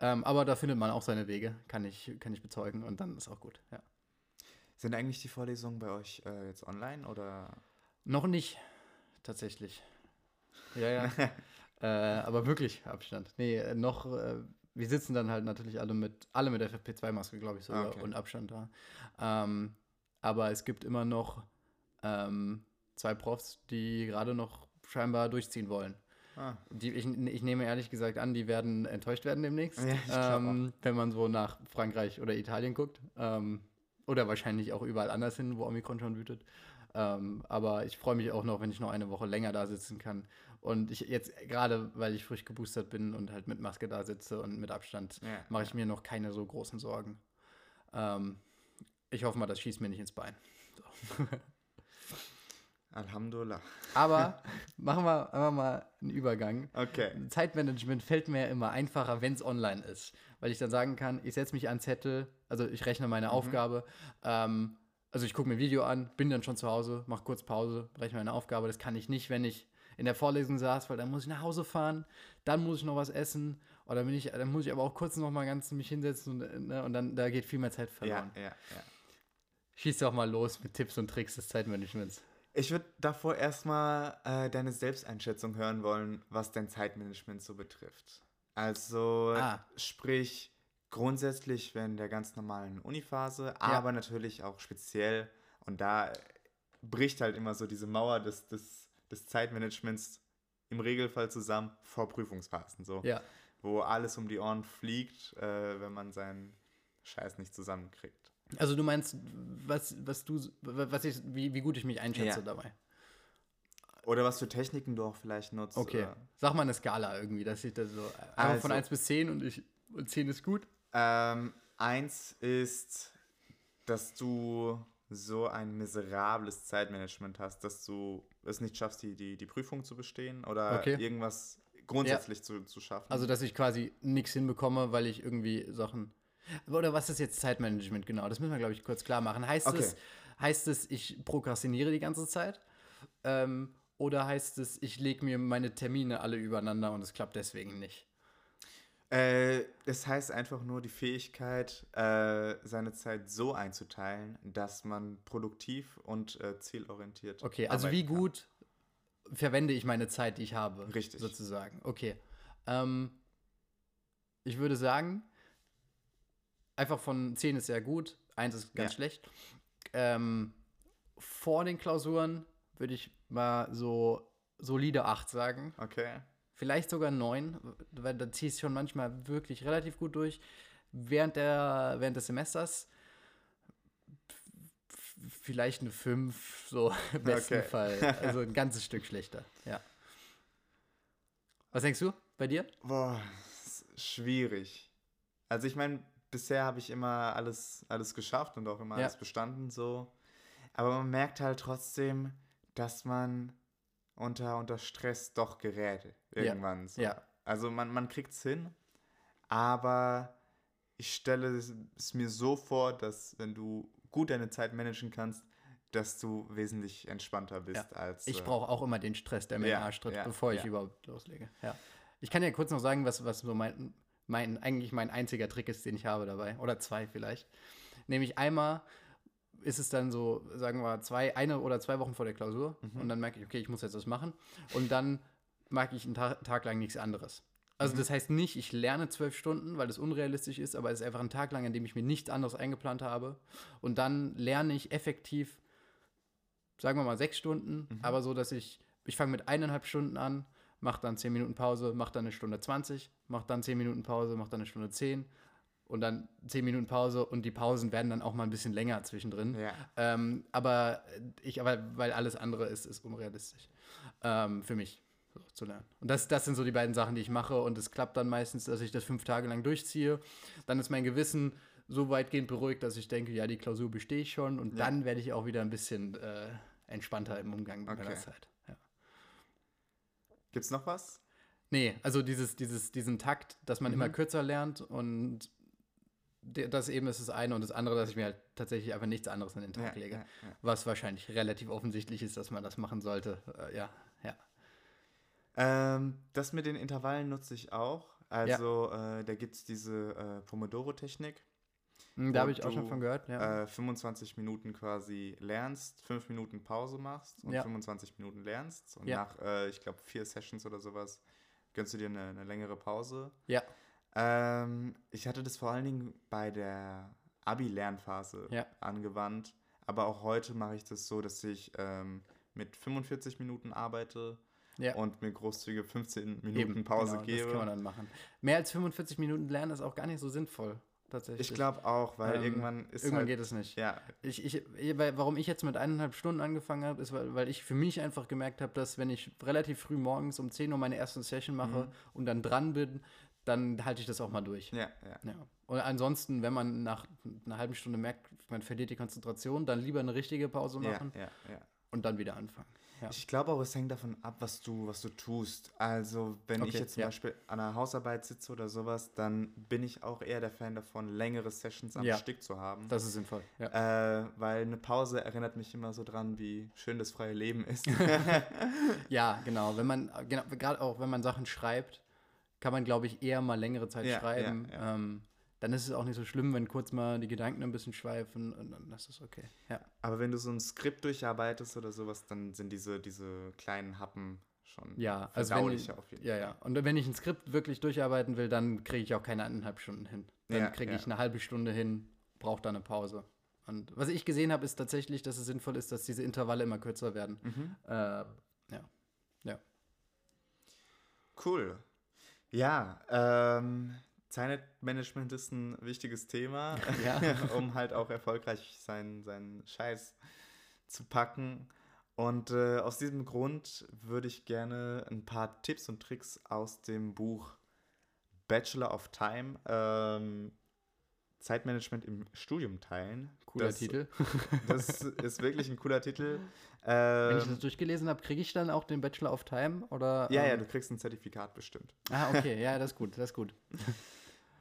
Ähm, aber da findet man auch seine Wege, kann ich, kann ich bezeugen und dann ist auch gut. Ja. Sind eigentlich die Vorlesungen bei euch äh, jetzt online oder? Noch nicht, tatsächlich. Ja, ja. Äh, aber wirklich Abstand. Nee, äh, noch, äh, wir sitzen dann halt natürlich alle mit, alle mit FFP2-Maske, glaube ich, sogar, Okay. und Abstand da. Ähm, aber es gibt immer noch ähm, zwei Profs, die gerade noch scheinbar durchziehen wollen. Ah, Die, ich, ich nehme ehrlich gesagt an, die werden enttäuscht werden demnächst, Ja, ähm, wenn man so nach Frankreich oder Italien guckt. Ähm, oder wahrscheinlich auch überall anders hin, wo Omikron schon wütet. Ähm, aber ich freue mich auch noch, wenn ich noch eine Woche länger da sitzen kann. Und ich jetzt, gerade weil ich frisch geboostert bin und halt mit Maske da sitze und mit Abstand, Ja, mache ich mir noch keine so großen Sorgen. Ähm, ich hoffe mal, das schießt mir nicht ins Bein. Alhamdulillah. Aber machen wir einfach mal einen Übergang. Okay. Zeitmanagement fällt mir immer einfacher, wenn es online ist. Weil ich dann sagen kann, ich setze mich an Zettel, also ich rechne meine Aufgabe, ähm, also ich gucke mir ein Video an, bin dann schon zu Hause, mache kurz Pause, rechne meine Aufgabe. Das kann ich nicht, wenn ich in der Vorlesung saß, weil dann muss ich nach Hause fahren, dann muss ich noch was essen oder bin ich, dann muss ich aber auch kurz noch mal ganz mich hinsetzen und, ne, und dann da geht viel mehr Zeit Ja, verloren. ja, ja. Schieß doch mal los mit Tipps und Tricks des Zeitmanagements. Ich würde davor erstmal äh, deine Selbsteinschätzung hören wollen, was dein Zeitmanagement so betrifft. Also, Ah. sprich, grundsätzlich während der ganz normalen Uniphase, aber natürlich auch speziell. Und da bricht halt immer so diese Mauer des, des, des Zeitmanagements im Regelfall zusammen vor Prüfungsphasen. So, Ja. wo alles um die Ohren fliegt, äh, wenn man seinen Scheiß nicht zusammenkriegt. Also du meinst, was, was du, was ich, wie, wie gut ich mich einschätze Ja. dabei. Oder was für Techniken du auch vielleicht nutzt. Okay. Oder, Sag mal eine Skala irgendwie, dass ich das so. Also- von 1 bis 10 und, ich, und 10 ist gut. Ähm, eins ist, dass du so ein miserables Zeitmanagement hast, dass du es nicht schaffst, die, die, die Prüfung zu bestehen oder Okay. irgendwas grundsätzlich zu, zu schaffen. Also, dass ich quasi nichts hinbekomme, weil ich irgendwie Sachen. Oder was ist jetzt Zeitmanagement genau? Das müssen wir, glaube ich, kurz klar machen. Heißt, Okay. es, heißt es, ich prokrastiniere die ganze Zeit? Ähm, oder heißt es, ich lege mir meine Termine alle übereinander und es klappt deswegen nicht? äh, es heißt einfach nur die Fähigkeit, äh, seine Zeit so einzuteilen, dass man produktiv und äh, zielorientiert Okay, also wie kann. gut verwende ich meine Zeit, die ich habe? Richtig. Sozusagen. Okay. Ähm, ich würde sagen, einfach von 10 ist sehr gut, 1 ist ganz Ja. schlecht. Ähm, vor den Klausuren würde ich mal so solide 8 sagen. Okay. Vielleicht sogar 9, weil da ziehe ich schon manchmal wirklich relativ gut durch. Während, der, während des Semesters vielleicht eine 5, so im besten Okay. Fall. Also ein ganzes Stück schlechter, ja. Was denkst du bei dir? Boah, schwierig. Also ich meine, bisher habe ich immer alles, alles geschafft und auch immer Ja. alles bestanden so. Aber man merkt halt trotzdem, dass man unter, unter Stress doch gerät irgendwann. So. Ja. Also man, man kriegt es hin, aber ich stelle es, mir so vor, dass wenn du gut deine Zeit managen kannst, dass du wesentlich entspannter bist als. Ich äh, brauche auch immer den Stress, der mir Ja, in den Arsch tritt, ja, bevor ich ja. überhaupt loslege. Ja. Ich kann ja kurz noch sagen, was, was so mein, mein, eigentlich mein einziger Trick ist, den ich habe dabei. Oder zwei vielleicht. Nämlich einmal ist es dann so, sagen wir, zwei, eine oder zwei Wochen vor der Klausur Mhm. und dann merke ich, okay, ich muss jetzt das machen. Und dann mag ich einen Ta Tag lang nichts anderes. Also Mhm. das heißt nicht, ich lerne zwölf Stunden, weil das unrealistisch ist, aber es ist einfach ein Tag lang, an dem ich mir nichts anderes eingeplant habe. Und dann lerne ich effektiv, sagen wir mal, sechs Stunden, Mhm. aber so, dass ich, ich fange mit eineinhalb Stunden an, mache dann zehn Minuten Pause, mache dann eine Stunde 20, mache dann zehn Minuten Pause, mache dann eine Stunde 10 und dann zehn Minuten Pause und die Pausen werden dann auch mal ein bisschen länger zwischendrin. Ja. Ähm, aber ich, aber weil alles andere ist, ist unrealistisch. Ähm, für mich so, zu lernen. Und das, das sind so die beiden Sachen, die ich mache. Und es klappt dann meistens, dass ich das fünf Tage lang durchziehe. Dann ist mein Gewissen so weitgehend beruhigt, dass ich denke, ja, die Klausur bestehe ich schon. Und Ja. dann werde ich auch wieder ein bisschen äh, entspannter im Umgang mit meiner Okay. Zeit. Ja. Gibt's noch was? Nee, also dieses, dieses, diesen Takt, dass man Mhm. immer kürzer lernt und das eben ist das eine und das andere, dass ich mir halt tatsächlich einfach nichts anderes an den Tag lege. ja, ja. Was wahrscheinlich relativ offensichtlich ist, dass man das machen sollte. Äh, ja, ja. Ähm, das mit den Intervallen nutze ich auch. Also äh, da gibt es diese äh, Pomodoro-Technik. Hm, Da habe ich auch schon von gehört, ja. Äh, 25 Minuten quasi lernst, 5 Minuten Pause machst und Ja. 25 Minuten lernst. Und Ja. nach, äh, ich glaube, vier Sessions oder sowas gönnst du dir eine, eine längere Pause. Ja. Ähm, ich hatte das vor allen Dingen bei der Abi-Lernphase Ja. angewandt. Aber auch heute mache ich das so, dass ich ähm, mit 45 Minuten arbeite Ja. und mir großzügige 15 Minuten Pause genau, gebe. Das kann man dann machen. Mehr als 45 Minuten lernen ist auch gar nicht so sinnvoll, tatsächlich. ich glaube auch, weil Ähm, irgendwann ist Irgendwann halt, geht es nicht. Ja, Ich, ich, warum ich jetzt mit eineinhalb Stunden angefangen habe, ist, weil, weil ich für mich einfach gemerkt habe, dass wenn ich relativ früh morgens um 10 Uhr meine erste Session mache Mhm. und dann dran bin, dann halte ich das auch mal durch. ja, ja. Ja. Und ansonsten, wenn man nach einer halben Stunde merkt, man verliert die Konzentration, dann lieber eine richtige Pause Ja, machen ja, ja. und dann wieder anfangen. Ja. Ich glaube auch, es hängt davon ab, was du, was du tust. Also, wenn ich Okay, jetzt zum ja. Beispiel an einer Hausarbeit sitze oder sowas, dann bin ich auch eher der Fan davon, längere Sessions am Ja. Stück zu haben. Das ist sinnvoll. Äh, weil eine Pause erinnert mich immer so dran, wie schön das freie Leben ist. ja genau. Wenn man, genau, gerade auch wenn man Sachen schreibt, kann man, glaube ich, eher mal längere Zeit schreiben. ja, ja. Ähm, dann ist es auch nicht so schlimm, wenn kurz mal die Gedanken ein bisschen schweifen und dann ist es okay. Ja. Aber wenn du so ein Skript durcharbeitest oder sowas, dann sind diese, diese kleinen Happen schon Ja, also wenn ich, auf jeden ja, ja. Und wenn ich ein Skript wirklich durcharbeiten will, dann kriege ich auch keine eineinhalb Stunden hin. Dann Ja, kriege ja. ich eine halbe Stunde hin, brauche dann eine Pause. Und was ich gesehen habe, ist tatsächlich, dass es sinnvoll ist, dass diese Intervalle immer kürzer werden. Mhm. Äh, ja. Ja. Cool. Ja, ähm, Zeitmanagement ist ein wichtiges Thema, Ja. um halt auch erfolgreich seinen, seinen Scheiß zu packen. Und äh, aus diesem Grund würde ich gerne ein paar Tipps und Tricks aus dem Buch Bachelor of Time, ähm, Zeitmanagement im Studium teilen. Cooler das, Titel. Das ist wirklich ein cooler Titel. Wenn ich Ähm, das durchgelesen habe, kriege ich dann auch den Bachelor of Time? Oder, ja, ja, ähm, du kriegst ein Zertifikat bestimmt. Ah, okay, ja, das ist gut, das ist gut.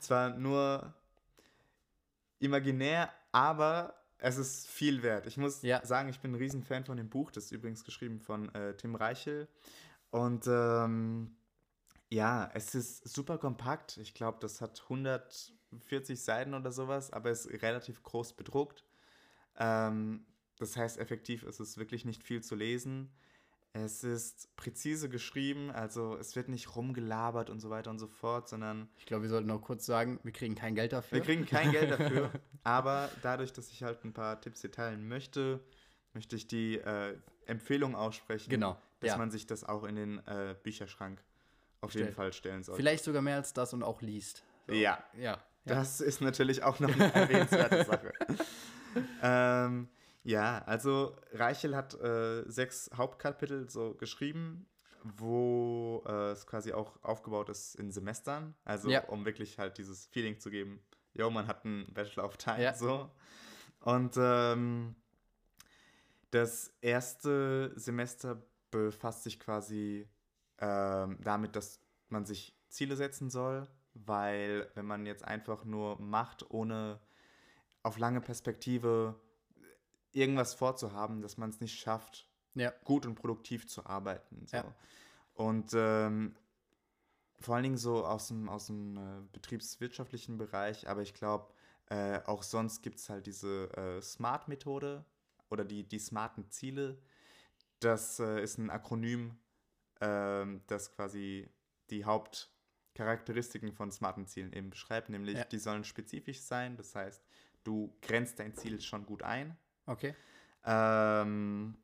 Zwar nur imaginär, aber es ist viel wert. Ich muss Ja. sagen, ich bin ein Riesenfan von dem Buch. Das ist übrigens geschrieben von äh, Tim Reichel. Und ähm, ja, es ist super kompakt. Ich glaube, das hat 140 Seiten oder sowas, aber es ist relativ groß bedruckt. Ähm, das heißt, effektiv ist es wirklich nicht viel zu lesen. Es ist präzise geschrieben, also es wird nicht rumgelabert und so weiter und so fort, sondern Ich glaube, wir sollten noch kurz sagen, wir kriegen kein Geld dafür. wir kriegen kein Geld dafür, aber dadurch, dass ich halt ein paar Tipps hier teilen möchte, möchte ich die äh, Empfehlung aussprechen, Genau, dass ja. man sich das auch in den äh, Bücherschrank auf jeden Stellt. Fall stellen sollte. Vielleicht sogar mehr als das und auch liest. So. Ja, Ja. ja. das ist natürlich auch noch eine erwähnenswerte Sache. ähm, ja, also Reichel hat äh, sechs Hauptkapitel so geschrieben, wo äh, es quasi auch aufgebaut ist in Semestern. Also Ja. um wirklich halt dieses Feeling zu geben, yo, man hat einen Bachelor of Time Ja. so. Und ähm, das erste Semester befasst sich quasi ähm, damit, dass man sich Ziele setzen soll, weil wenn man jetzt einfach nur macht, ohne auf lange Perspektive irgendwas vorzuhaben, dass man es nicht schafft, Ja. gut und produktiv zu arbeiten. So. Ja. Und ähm, vor allen Dingen so aus dem, aus dem äh, betriebswirtschaftlichen Bereich, aber ich glaube, äh, auch sonst gibt es halt diese äh, SMART-Methode oder die, die smarten Ziele. Das äh, ist ein Akronym, ähm, das quasi die Hauptcharakteristiken von smarten Zielen eben beschreibt, nämlich Ja. die sollen spezifisch sein, das heißt, du grenzt dein Ziel schon gut ein. Okay. Ähm,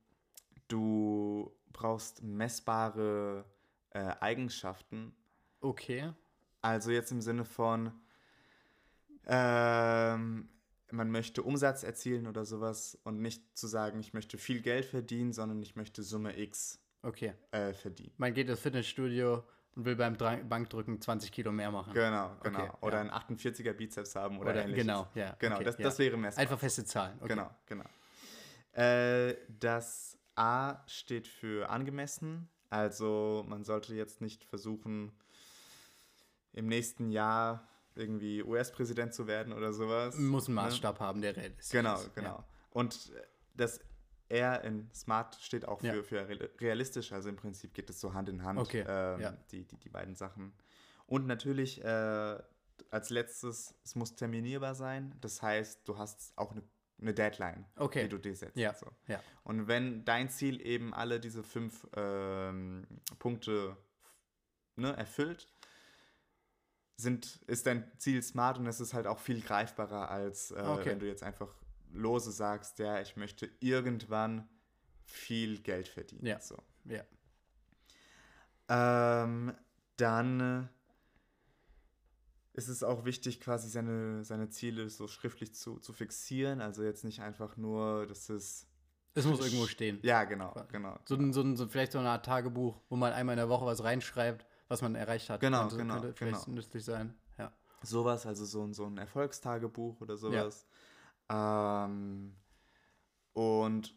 du brauchst messbare äh, Eigenschaften. Okay. Also jetzt im Sinne von, ähm, man möchte Umsatz erzielen oder sowas und nicht zu sagen, ich möchte viel Geld verdienen, sondern ich möchte Summe X Okay. äh, verdienen. Man geht ins Fitnessstudio und will beim Bankdrücken 20 Kilo mehr machen. Genau, genau. Okay, oder ja. einen 48er Bizeps haben oder, Oder, ähnliches. genau, ja. Genau, okay, das, ja. das wäre messbar. Einfach feste Zahlen. Okay. Genau, genau. Äh, das A steht für angemessen. Also man sollte jetzt nicht versuchen, im nächsten Jahr irgendwie US-Präsident zu werden oder sowas. Muss einen ne? Maßstab haben, der realistisch Genau, ist. genau. Ja. Und das R in Smart steht auch Ja. für, für real- realistisch. Also im Prinzip geht es so Hand in Hand, Okay, ähm, ja. die, die, die beiden Sachen. Und natürlich äh, als letztes, es muss terminierbar sein. Das heißt, du hast auch eine, eine Deadline, Okay. die du dir setzt. Ja, So. ja. Und wenn dein Ziel eben alle diese fünf ähm, Punkte ne, erfüllt, sind, ist dein Ziel smart und es ist halt auch viel greifbarer, als äh, Okay. wenn du jetzt einfach lose sagst, ja, ich möchte irgendwann viel Geld verdienen. Ja. So. Ja. Ähm, dann äh, ist es auch wichtig, quasi seine, seine Ziele so schriftlich zu, zu fixieren. Also jetzt nicht einfach nur, dass es. Es muss irgendwo stehen. Ja, genau, genau. So, ein, so, ein, so vielleicht so eine Art Tagebuch, wo man einmal in der Woche was reinschreibt, was man erreicht hat. Genau, könnte, genau, könnte vielleicht genau. nützlich sein. Ja. Sowas, also so, ein- so ein Erfolgstagebuch oder sowas. Ähm, und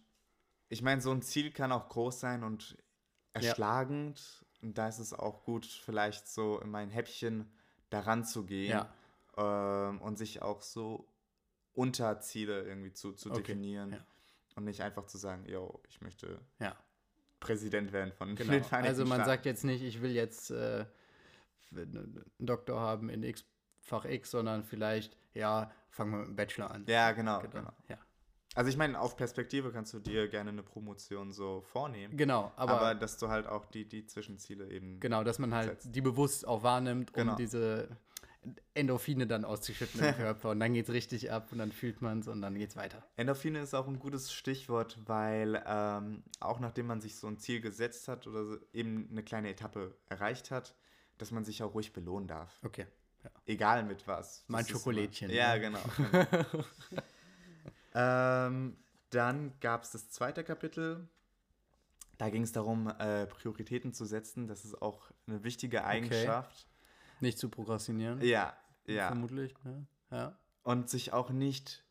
ich meine, so ein Ziel kann auch groß sein und erschlagend. Und da ist es auch gut, vielleicht so in mein Häppchen daran zu gehen Ja. ähm, und sich auch so Unterziele irgendwie zu, zu Okay, definieren. ja. Und nicht einfach zu sagen, yo, ich möchte Ja. Präsident werden von Genau. den Vereinigten Also man Staaten. sagt jetzt nicht, ich will jetzt äh, einen Doktor haben in X Fach X, sondern vielleicht, ja, fangen wir mit dem Bachelor an. Ja, genau, genau. genau. Ja. Also ich meine, auf Perspektive kannst du dir gerne eine Promotion so vornehmen. Genau, aber, Aber, dass du halt auch die, die Zwischenziele eben. genau, dass man halt setzt. die bewusst auch wahrnimmt, um Genau. diese Endorphine dann auszuschütten im Körper. Und dann geht's richtig ab und dann fühlt man es und dann geht's weiter. Endorphine ist auch ein gutes Stichwort, weil ähm, auch nachdem man sich so ein Ziel gesetzt hat oder so eben eine kleine Etappe erreicht hat, dass man sich auch ruhig belohnen darf. Okay. Egal mit was. Mal ein Das Schokolädchen, ja, ne? genau. ähm, dann gab es das zweite Kapitel. Da ging es darum, äh, Prioritäten zu setzen. Das ist auch eine wichtige Eigenschaft. Nicht zu prokrastinieren. Ja, ja. Vermutlich. Ne? Ja. Und sich auch nicht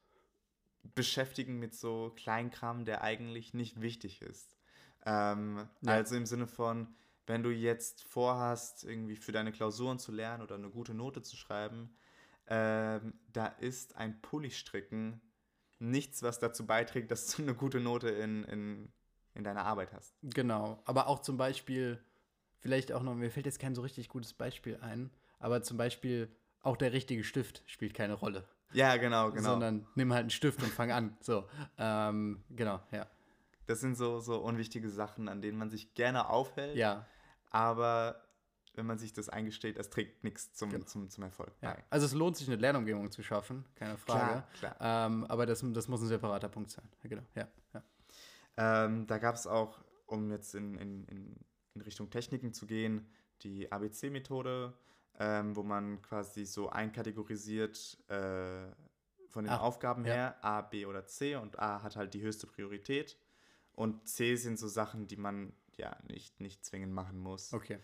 beschäftigen mit so Kleinkram, der eigentlich nicht wichtig ist. Ähm, Ja. Also im Sinne von, wenn du jetzt vorhast, irgendwie für deine Klausuren zu lernen oder eine gute Note zu schreiben, ähm, da ist ein Pulli-Stricken nichts, was dazu beiträgt, dass du eine gute Note in, in, in deiner Arbeit hast. Genau, aber auch zum Beispiel, vielleicht auch noch, mir fällt jetzt kein so richtig gutes Beispiel ein, aber zum Beispiel auch der richtige Stift spielt keine Rolle. Ja, genau, genau. Sondern nimm halt einen Stift und fang an. So, ähm, genau, ja. das sind so, so unwichtige Sachen, an denen man sich gerne aufhält. Ja, Aber wenn man sich das eingesteht, das trägt nichts zum, Genau. zum, zum Erfolg ja. Also es lohnt sich, eine Lernumgebung zu schaffen, keine Frage. Klar, klar. Ähm, aber das, das muss ein separater Punkt sein. Ja, genau, ja. ja. Ähm, da gab es auch, um jetzt in, in, in, in Richtung Techniken zu gehen, die ABC-Methode, ähm, wo man quasi so einkategorisiert äh, von den Ah, Aufgaben ja. her, A, B oder C und A hat halt die höchste Priorität und C sind so Sachen, die man ja nicht, nicht zwingend machen muss. Okay.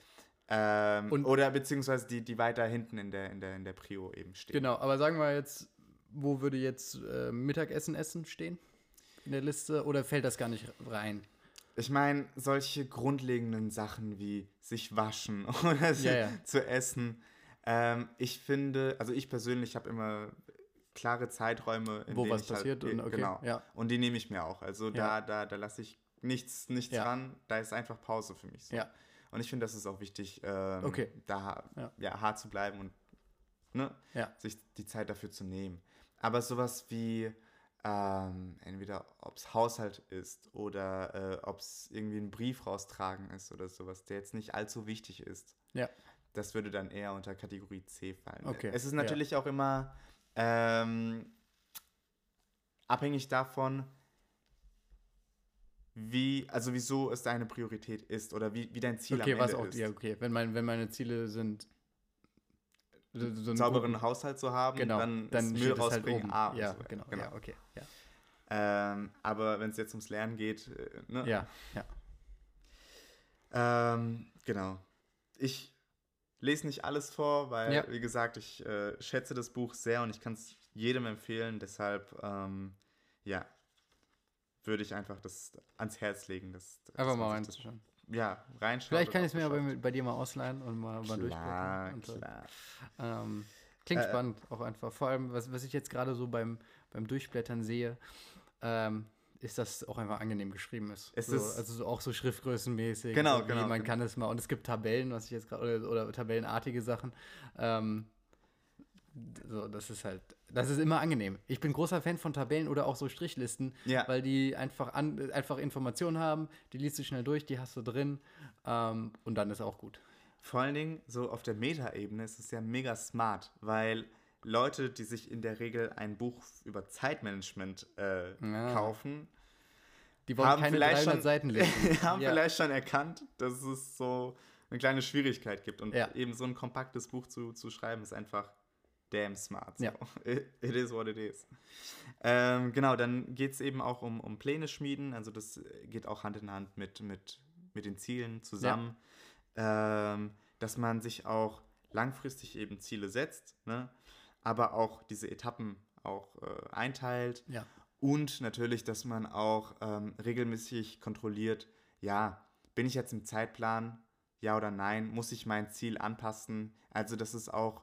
Ähm, Und- oder beziehungsweise die, die weiter hinten in der, in, der, in der Prio eben stehen. Genau, aber sagen wir jetzt, wo würde jetzt äh, Mittagessen essen stehen in der Liste oder fällt das gar nicht rein? Ich meine, solche grundlegenden Sachen wie sich waschen oder Ja, ja. zu essen. Ähm, ich finde, also ich persönlich habe immer klare Zeiträume, in Wo denen was ich halt- passiert und okay, genau. ja. Und die nehme ich mir auch. Also da, da, da lasse ich nichts, nichts Ja. dran. Da ist einfach Pause für mich. So. Ja. Und ich finde, das ist auch wichtig, ähm, Okay. da Ja. ja. hart zu bleiben und ne, Ja. sich die Zeit dafür zu nehmen. Aber sowas wie ähm, entweder ob es Haushalt ist oder äh, ob es irgendwie ein Brief raustragen ist oder sowas, der jetzt nicht allzu wichtig ist, Ja. das würde dann eher unter Kategorie C fallen. Okay, Es ist natürlich auch immer ähm, abhängig davon, wie, also wieso es deine Priorität ist oder wie, wie dein Ziel Okay, am was Ende auch, ist. ja, okay. Wenn, mein, wenn meine Ziele sind, so einen sauberen Haushalt zu haben, genau, dann, dann ist Müll halt rausbringen oben. A und ja, so weiter. genau, ja, okay, ja. Ähm, aber wenn es jetzt ums Lernen geht, äh, ne? Ja, ja. Ähm, genau. Ich lese nicht alles vor, weil, Ja. wie gesagt, ich äh, schätze das Buch sehr und ich kann es jedem empfehlen. Deshalb, ähm, ja, würde ich einfach das ans Herz legen. Dass, Einfach mal reinzuschauen. Ja, reinschauen. Vielleicht kann ich es mir aber bei dir mal ausleihen und mal, mal Klar, durchgucken. Und, äh, klar. Ähm, klingt Äh, spannend, auch einfach. Vor allem, was, was ich jetzt gerade so beim, beim Durchblättern sehe, ähm, ist, dass es auch einfach angenehm geschrieben ist. Es so, ist- also so auch so schriftgrößenmäßig. Genau, so genau, Man genau. kann es mal, und es gibt Tabellen, was ich jetzt gerade, oder, oder tabellenartige Sachen. Ähm, so, das ist halt, das ist immer angenehm. Ich bin großer Fan von Tabellen oder auch so Strichlisten, Ja. weil die einfach, an, einfach Informationen haben, die liest du schnell durch, die hast du drin ähm, und dann ist auch gut. Vor allen Dingen, so auf der Meta-Ebene ist es ja mega smart, weil Leute, die sich in der Regel ein Buch über Zeitmanagement äh, Ja. kaufen, Die wollen haben keine vielleicht 300 schon, Seiten lesen. haben Ja. vielleicht schon erkannt, dass es so eine kleine Schwierigkeit gibt. Und eben so ein kompaktes Buch zu, zu schreiben, ist einfach damn smart. So. Ja. It, it is what it is. Ähm, genau, dann geht es eben auch um, um Pläne schmieden. Also das geht auch Hand in Hand mit, mit, mit den Zielen zusammen. Ähm, dass man sich auch langfristig eben Ziele setzt, ne? aber auch diese Etappen auch äh, einteilt. Ja. Und natürlich, dass man auch ähm, regelmäßig kontrolliert, ja, bin ich jetzt im Zeitplan, ja oder nein, muss ich mein Ziel anpassen, also dass es auch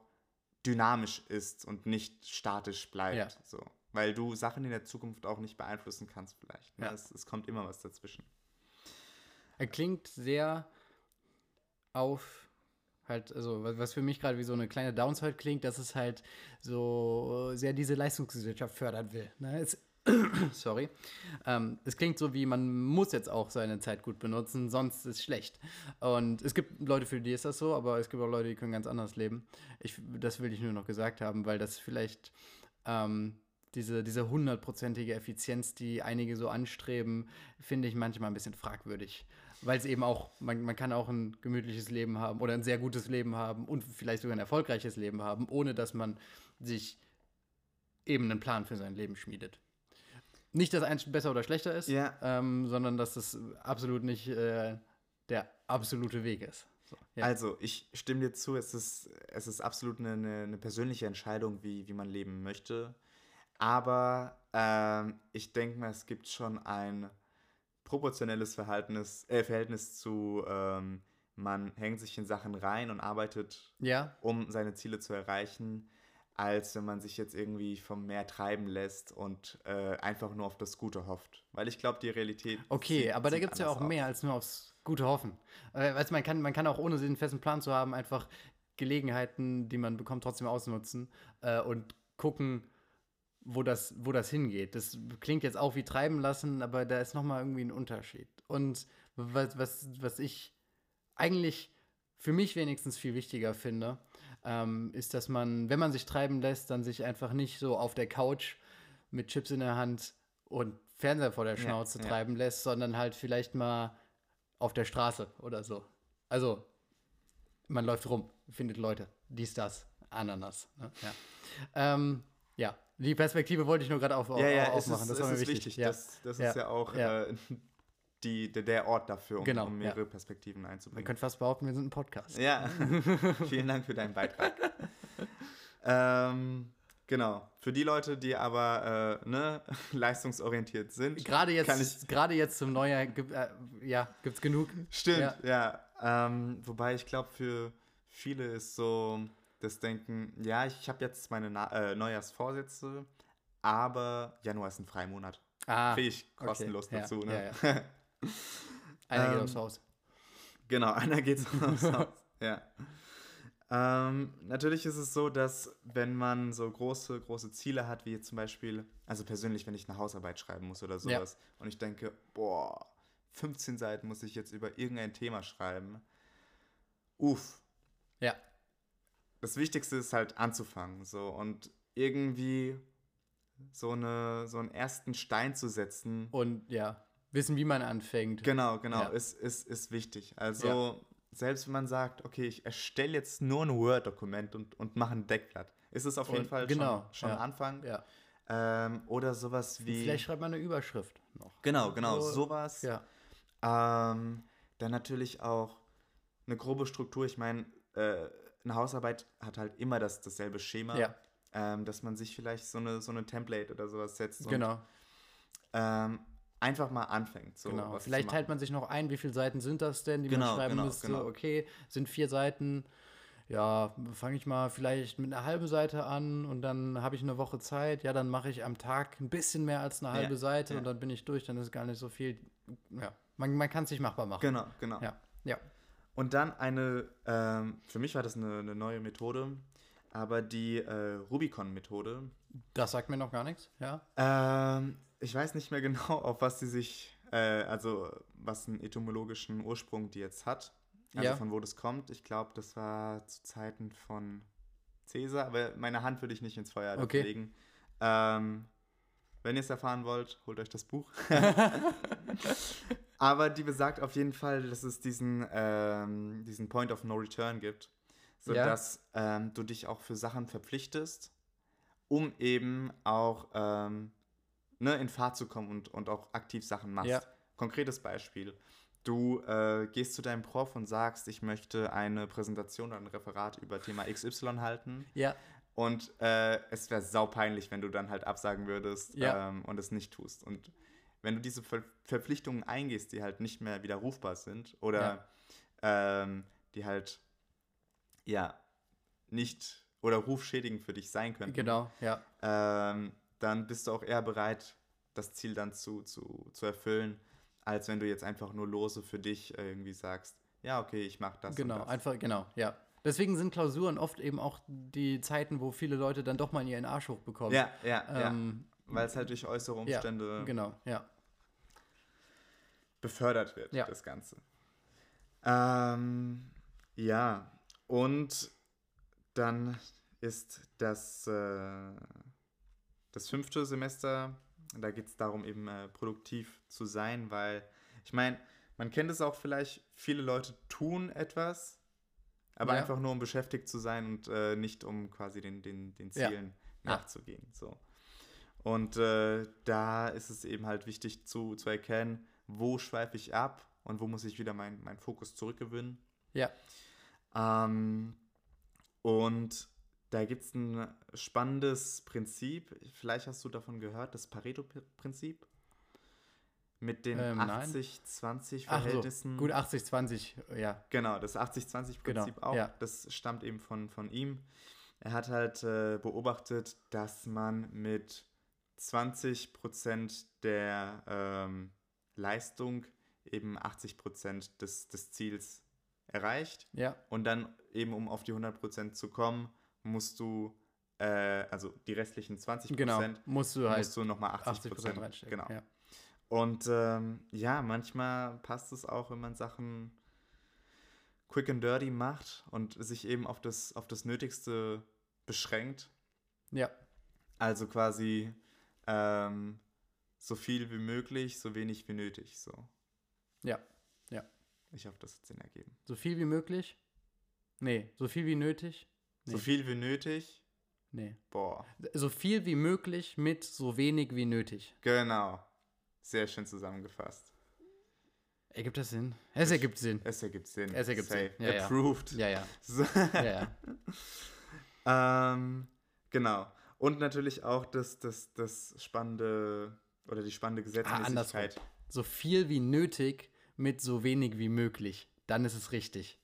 dynamisch ist und nicht statisch bleibt. Ja. So. Weil du Sachen in der Zukunft auch nicht beeinflussen kannst vielleicht. Ne? Ja. Es, es kommt immer was dazwischen. Er klingt sehr auf halt, also was für mich gerade wie so eine kleine Downside klingt, dass es halt so sehr diese Leistungsgesellschaft fördern will. Ne? Es, sorry. Ähm, es klingt so wie, man muss jetzt auch seine Zeit gut benutzen, sonst ist schlecht. Und es gibt Leute, für die ist das so, aber es gibt auch Leute, die können ganz anders leben. Ich, das will ich nur noch gesagt haben, weil das vielleicht ähm, diese, diese hundertprozentige Effizienz, die einige so anstreben, finde ich manchmal ein bisschen fragwürdig. Weil es eben auch, man, man kann auch ein gemütliches Leben haben oder ein sehr gutes Leben haben und vielleicht sogar ein erfolgreiches Leben haben, ohne dass man sich eben einen Plan für sein Leben schmiedet. Nicht, dass eins besser oder schlechter ist, Ja. ähm, sondern dass das absolut nicht äh, der absolute Weg ist. So, ja. Also, ich stimme dir zu, es ist, es ist absolut eine, eine, persönliche Entscheidung, wie, wie man leben möchte. Aber ähm, ich denke mal, es gibt schon ein proportionelles Verhältnis, äh, Verhältnis zu, ähm, man hängt sich in Sachen rein und arbeitet, ja, um seine Ziele zu erreichen, als wenn man sich jetzt irgendwie vom Meer treiben lässt und äh, einfach nur auf das Gute hofft. Weil ich glaube, die Realität. Okay, sieht- aber da gibt es ja auch aus. mehr als nur aufs gute Hoffen. Äh, weißt, du, man, kann, man kann auch ohne den festen Plan zu haben, einfach Gelegenheiten, die man bekommt, trotzdem ausnutzen äh, und gucken, wo das, wo das hingeht. Das klingt jetzt auch wie treiben lassen, aber da ist nochmal irgendwie ein Unterschied. Und was, was, was ich eigentlich für mich wenigstens viel wichtiger finde, ähm, ist, dass man, wenn man sich treiben lässt, dann sich einfach nicht so auf der Couch mit Chips in der Hand und Fernseher vor der Ja, Schnauze ja. treiben lässt, sondern halt vielleicht mal auf der Straße oder so. Also, man läuft rum, findet Leute, dies, das, Ananas. Ne? Ja. Ähm, ja, die Perspektive wollte ich nur gerade auf, Ja, ja, auf, es aufmachen. ist, das es war mir ist wichtig. wichtig. Ja. Das, das Ja. ist ja auch Ja. Äh, die, der, der Ort dafür, um, Genau, um ja. mehrere Perspektiven Man einzubringen. könnte fast behaupten, wir sind ein Podcast. Ja, vielen Dank für deinen Beitrag. ähm, genau. Für die Leute, die aber äh, ne, leistungsorientiert sind. Gerade jetzt, gerade jetzt zum Neujahr, gibt, äh, ja, gibt's genug. Stimmt, ja. Ähm, wobei ich glaube, für viele ist so das Denken, ja, ich habe jetzt meine Na äh, Neujahrsvorsätze, aber Januar ist ein Freimonat. Ah, Kriege ich okay, kostenlos ja, dazu, ne? ja, einer geht Ähm, aufs Haus. Genau, einer geht aufs Haus. Ja. Ähm, natürlich ist es so, dass wenn man so große, große Ziele hat, wie jetzt zum Beispiel, also persönlich, wenn ich eine Hausarbeit schreiben muss oder Ja. sowas, und ich denke, boah, 15 Seiten muss ich jetzt über irgendein Thema schreiben. Uff. Ja. Das Wichtigste ist halt anzufangen, so und irgendwie so, eine, so einen ersten Stein zu setzen. Und ja, wissen, wie man anfängt. Genau, genau, Ja. ist, ist, ist wichtig. Also, selbst wenn man sagt, okay, ich erstelle jetzt nur ein Word-Dokument und, und mache ein Deckblatt, ist es auf jeden Und- Fall genau, schon, schon ja. Anfang. Ja. Ähm, oder sowas wie. Vielleicht schreibt man eine Überschrift noch. genau, genau, So- sowas. Ja. Ähm, dann natürlich auch eine grobe Struktur. Ich meine, äh, eine Hausarbeit hat halt immer das, dasselbe Schema. Ja, Ähm, dass man sich vielleicht so eine, so eine Template oder sowas setzt. Und, genau. Ähm, einfach mal anfängt. So genau. Vielleicht teilt man sich noch ein, wie viele Seiten sind das denn, die Genau, man schreiben genau, müsste. genau. Okay, sind vier Seiten. Ja, fange ich mal vielleicht mit einer halben Seite an und dann habe ich eine Woche Zeit. Ja, dann mache ich am Tag ein bisschen mehr als eine Ja, halbe Seite ja. und dann bin ich durch, dann ist gar nicht so viel. Ja, man, man kann es sich machbar machen. Genau, genau. Ja, ja. Und dann eine, ähm, für mich war das eine, eine neue Methode, aber die äh, Rubicon-Methode. Das sagt mir noch gar nichts, ja. Ähm, ich weiß nicht mehr genau, auf was sie sich, äh, also was einen etymologischen Ursprung die jetzt hat. Also Ja. von wo das kommt. Ich glaube, das war zu Zeiten von Cäsar, aber meine Hand würde ich nicht ins Feuer Okay. legen. Ähm, wenn ihr es erfahren wollt, holt euch das Buch. aber die besagt auf jeden Fall, dass es diesen, ähm, diesen Point of No Return gibt, sodass ähm, du dich auch für Sachen verpflichtest, um eben auch ähm, ne, in Fahrt zu kommen und, und auch aktiv Sachen machst. Ja. Konkretes Beispiel. Du äh, gehst zu deinem Prof und sagst, ich möchte eine Präsentation oder ein Referat über Thema XY halten. Ja, Und äh, es wäre saupeinlich, wenn du dann halt absagen würdest Ja. ähm, und es nicht tust. Und wenn du diese Ver Verpflichtungen eingehst, die halt nicht mehr widerrufbar sind oder ähm, die halt ja nicht oder rufschädigend für dich sein könnten, genau, ja. ähm, dann bist du auch eher bereit, das Ziel dann zu, zu, zu erfüllen, als wenn du jetzt einfach nur lose für dich irgendwie sagst, ja, okay, ich mache das. Genau, das. einfach, genau, ja. Deswegen sind Klausuren oft eben auch die Zeiten, wo viele Leute dann doch mal ihren Arsch hochbekommen. Ja, ja, ja. ähm, Weil es halt durch äußere ja, Umstände genau, ja. befördert wird, Ja. das Ganze. Ähm, ja, und dann ist das, äh, das fünfte Semester, da geht es darum, eben äh, produktiv zu sein, weil ich meine, man kennt es auch vielleicht, viele Leute tun etwas, aber Ja. einfach nur um beschäftigt zu sein und äh, nicht um quasi den, den, den. Zielen Ja. nachzugehen. So. Und äh, da ist es eben halt wichtig zu, zu erkennen, wo schweife ich ab und wo muss ich wieder meinen mein Fokus zurückgewinnen. Ja, Ähm, und da gibt es ein spannendes Prinzip. Vielleicht hast du davon gehört, das Pareto-Prinzip. Mit den Ähm, nein. 80-20 ach so, Verhältnissen. gut, 80, 20, ja. Genau, das 80-20-Prinzip Genau, auch. ja. Das stammt eben von, von ihm. Er hat halt äh, beobachtet, dass man mit 20% der ähm, Leistung eben 80% des, des Ziels erreicht. Ja, Und dann eben, um auf die 100% zu kommen, musst du, äh, also die restlichen 20% genau. Musst du halt musst du nochmal 80%, 80 Prozent reinstecken. Genau. Ja. Und ähm, ja, manchmal passt es auch, wenn man Sachen quick and dirty macht und sich eben auf das, auf das Nötigste beschränkt. ja, Also quasi ähm, so viel wie möglich, so wenig wie nötig. So. Ja, ja. Ich hoffe, das hat Sinn ergeben. so viel wie möglich? Nee, so viel wie nötig? So Nee. viel wie nötig, Nee. boah, So viel wie möglich mit so wenig wie nötig. genau. Sehr schön zusammengefasst. Ergibt das Sinn? Es ergibt Sinn. Es ergibt Sinn. Es ergibt Sinn. Safe. Ja, ja. Approved. Ja, ja. So. Ja, ja. Ähm, genau. Und natürlich auch das, das, das spannende oder die spannende Gesetzmäßigkeit. So viel wie nötig mit so wenig wie möglich. Dann ist es richtig.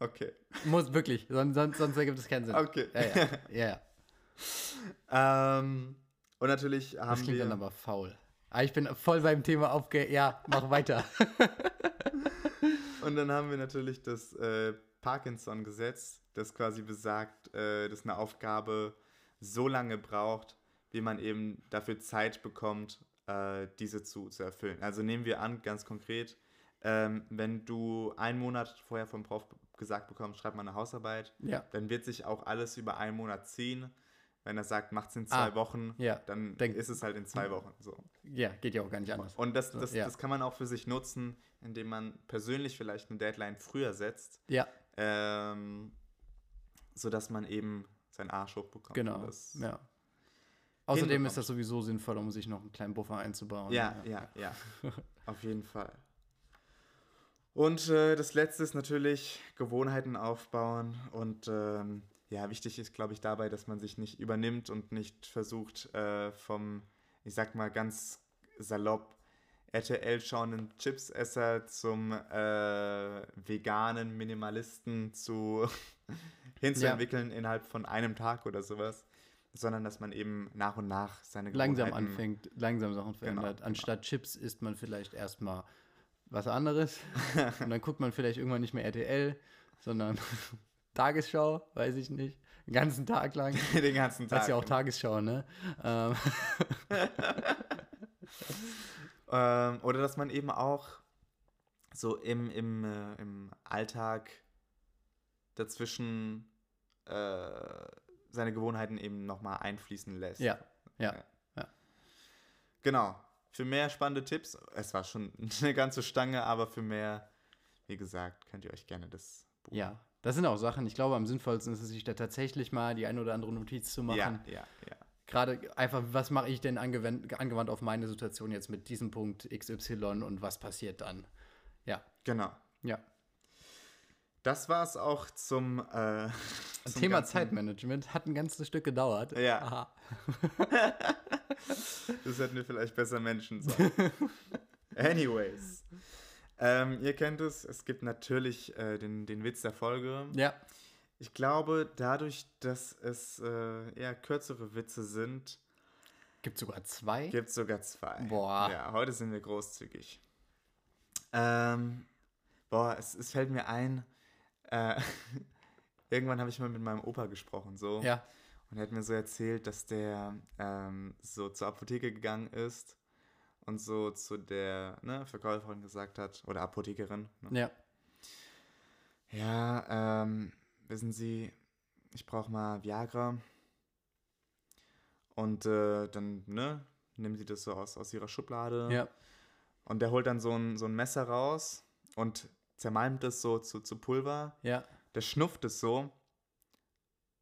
Okay. Muss wirklich, sonst, sonst, sonst ergibt es keinen Sinn. Okay. Ja, ja. ja, ja. ähm, und natürlich Das haben klingt wir. dann aber faul. Ah, ich bin voll beim Thema aufge... Ja, mach weiter. Und dann haben wir natürlich das äh, Parkinson-Gesetz, das quasi besagt, äh, dass eine Aufgabe so lange braucht, wie man eben dafür Zeit bekommt, äh, diese zu, zu erfüllen. Also nehmen wir an, ganz konkret, ähm, wenn du einen Monat vorher vom Prof gesagt bekommst, schreib mal eine Hausarbeit, Ja, dann wird sich auch alles über einen Monat ziehen. Wenn er sagt, macht's in zwei Ah, Wochen, ja. dann Denk- ist es halt in zwei Wochen so. ja, geht ja auch gar nicht anders. Und das, das, ja. das kann man auch für sich nutzen, indem man persönlich vielleicht eine Deadline früher setzt, Ja, ähm, sodass man eben seinen Arsch hochbekommt. genau. Ja. Außerdem ist das sowieso sinnvoll, um sich noch einen kleinen Buffer einzubauen. ja, ja, ja, auf jeden Fall. Und äh, das letzte ist natürlich Gewohnheiten aufbauen. Und ähm, ja, wichtig ist, glaube ich, dabei, dass man sich nicht übernimmt und nicht versucht, äh, vom, ich sag mal ganz salopp, RTL schauenden Chipsesser zum äh, veganen Minimalisten zu hinzuentwickeln innerhalb von einem Tag oder sowas, sondern dass man eben nach und nach seine Langsam Gewohnheiten- anfängt, langsam Sachen verändert. genau. Anstatt Chips isst man vielleicht erstmal was anderes. und dann guckt man vielleicht irgendwann nicht mehr RTL, sondern Tagesschau, weiß ich nicht. Den ganzen Tag lang. den ganzen Das Tag. ist ja auch Tagesschau, ne? Ähm, Ähm, oder dass man eben auch so im, im, äh, im Alltag dazwischen äh, seine Gewohnheiten eben nochmal einfließen lässt. Ja, ja. Genau. Für mehr spannende Tipps, es war schon eine ganze Stange, aber für mehr, wie gesagt, könnt ihr euch gerne das Buch. Ja, das sind auch Sachen. Ich glaube, am sinnvollsten ist es, sich da tatsächlich mal die ein oder andere Notiz zu machen. Ja, ja, ja. Gerade einfach, was mache ich denn angewandt, angewandt auf meine Situation jetzt mit diesem Punkt XY und was passiert dann? Ja, Genau. ja. Das war es auch zum, äh, zum Thema Zeitmanagement hat ein ganzes Stück gedauert. Ja. Das hätten wir vielleicht besser Menschen sagen. Anyways. Ähm, ihr kennt es, es gibt natürlich äh, den, den Witz der Folge. Ja, Ich glaube, dadurch, dass es äh, eher kürzere Witze sind, gibt sogar zwei. gibt es sogar zwei. Boah. Ja, heute sind wir großzügig. Ähm, boah, es, es fällt mir ein, äh, irgendwann habe ich mal mit meinem Opa gesprochen, so. Ja, Und er hat mir so erzählt, dass der ähm, so zur Apotheke gegangen ist und so zu der ne, Verkäuferin gesagt hat, oder Apothekerin, ne? ja, ja, ähm, wissen Sie, ich brauche mal Viagra. Und äh, dann, ne, nehmen Sie das so aus, aus Ihrer Schublade. ja. Und der holt dann so ein, so ein Messer raus und zermalmt es so zu, zu Pulver. Ja, Der schnupft es so.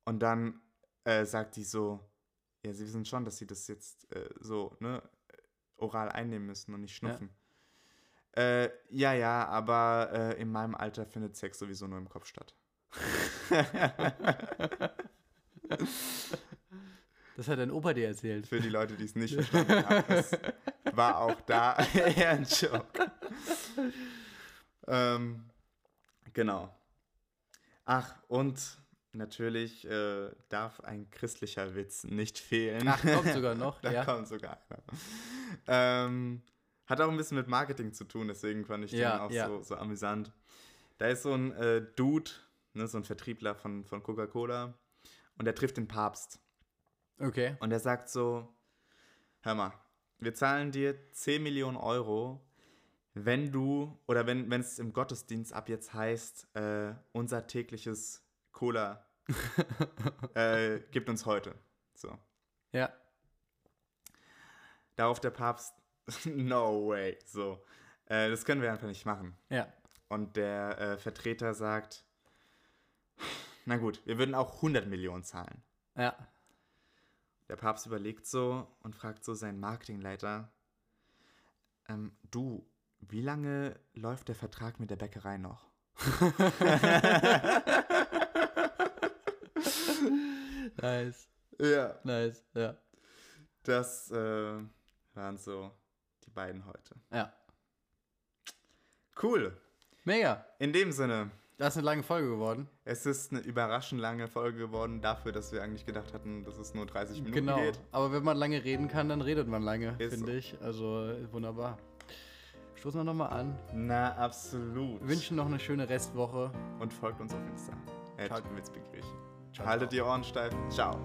Und dann äh, sagt die so, ja, Sie wissen schon, dass Sie das jetzt äh, so, ne, oral einnehmen müssen und nicht Ja. schnupfen. Äh, ja, ja, aber äh, in meinem Alter findet Sex sowieso nur im Kopf statt. das hat dein Opa dir erzählt. Für die Leute, die es nicht verstanden haben. War auch da eher ein Joke. Ähm, genau. Ach, und natürlich äh, darf ein christlicher Witz nicht fehlen. Ach, kommt sogar noch. da ja. kommt sogar einer. Ähm, hat auch ein bisschen mit Marketing zu tun, deswegen fand ich Ja, den auch ja. so, so amüsant. Da ist so ein äh, Dude, ne, so ein Vertriebler von, von Coca-Cola, und der trifft den Papst. Okay. Und er sagt so, hör mal, wir zahlen dir 10 Millionen Euro, wenn du, oder wenn wenn es im Gottesdienst ab jetzt heißt, äh, unser tägliches Cola äh, gibt uns heute. So. Ja. Darauf der Papst, no way. So. Äh, das können wir einfach nicht machen. Ja. Und der äh, Vertreter sagt, na gut, wir würden auch 100 Millionen zahlen. Ja. Der Papst überlegt so und fragt so seinen Marketingleiter, ähm, du, wie lange läuft der Vertrag mit der Bäckerei noch? Nice. Ja. Nice. Ja. Das äh, waren so die beiden heute. Ja. Cool. Mega. In dem Sinne, Das ist eine lange Folge geworden. es ist eine überraschend lange Folge geworden dafür, dass wir eigentlich gedacht hatten, dass es nur 30 Minuten Genau. geht. Aber wenn man lange reden kann, dann redet man lange, finde so. ich. Also wunderbar. Stoßen wir nochmal an. Na, absolut. Wünschen noch eine schöne Restwoche. und folgt uns auf Insta. Ciao. Haltet die Ohren steif. Ciao.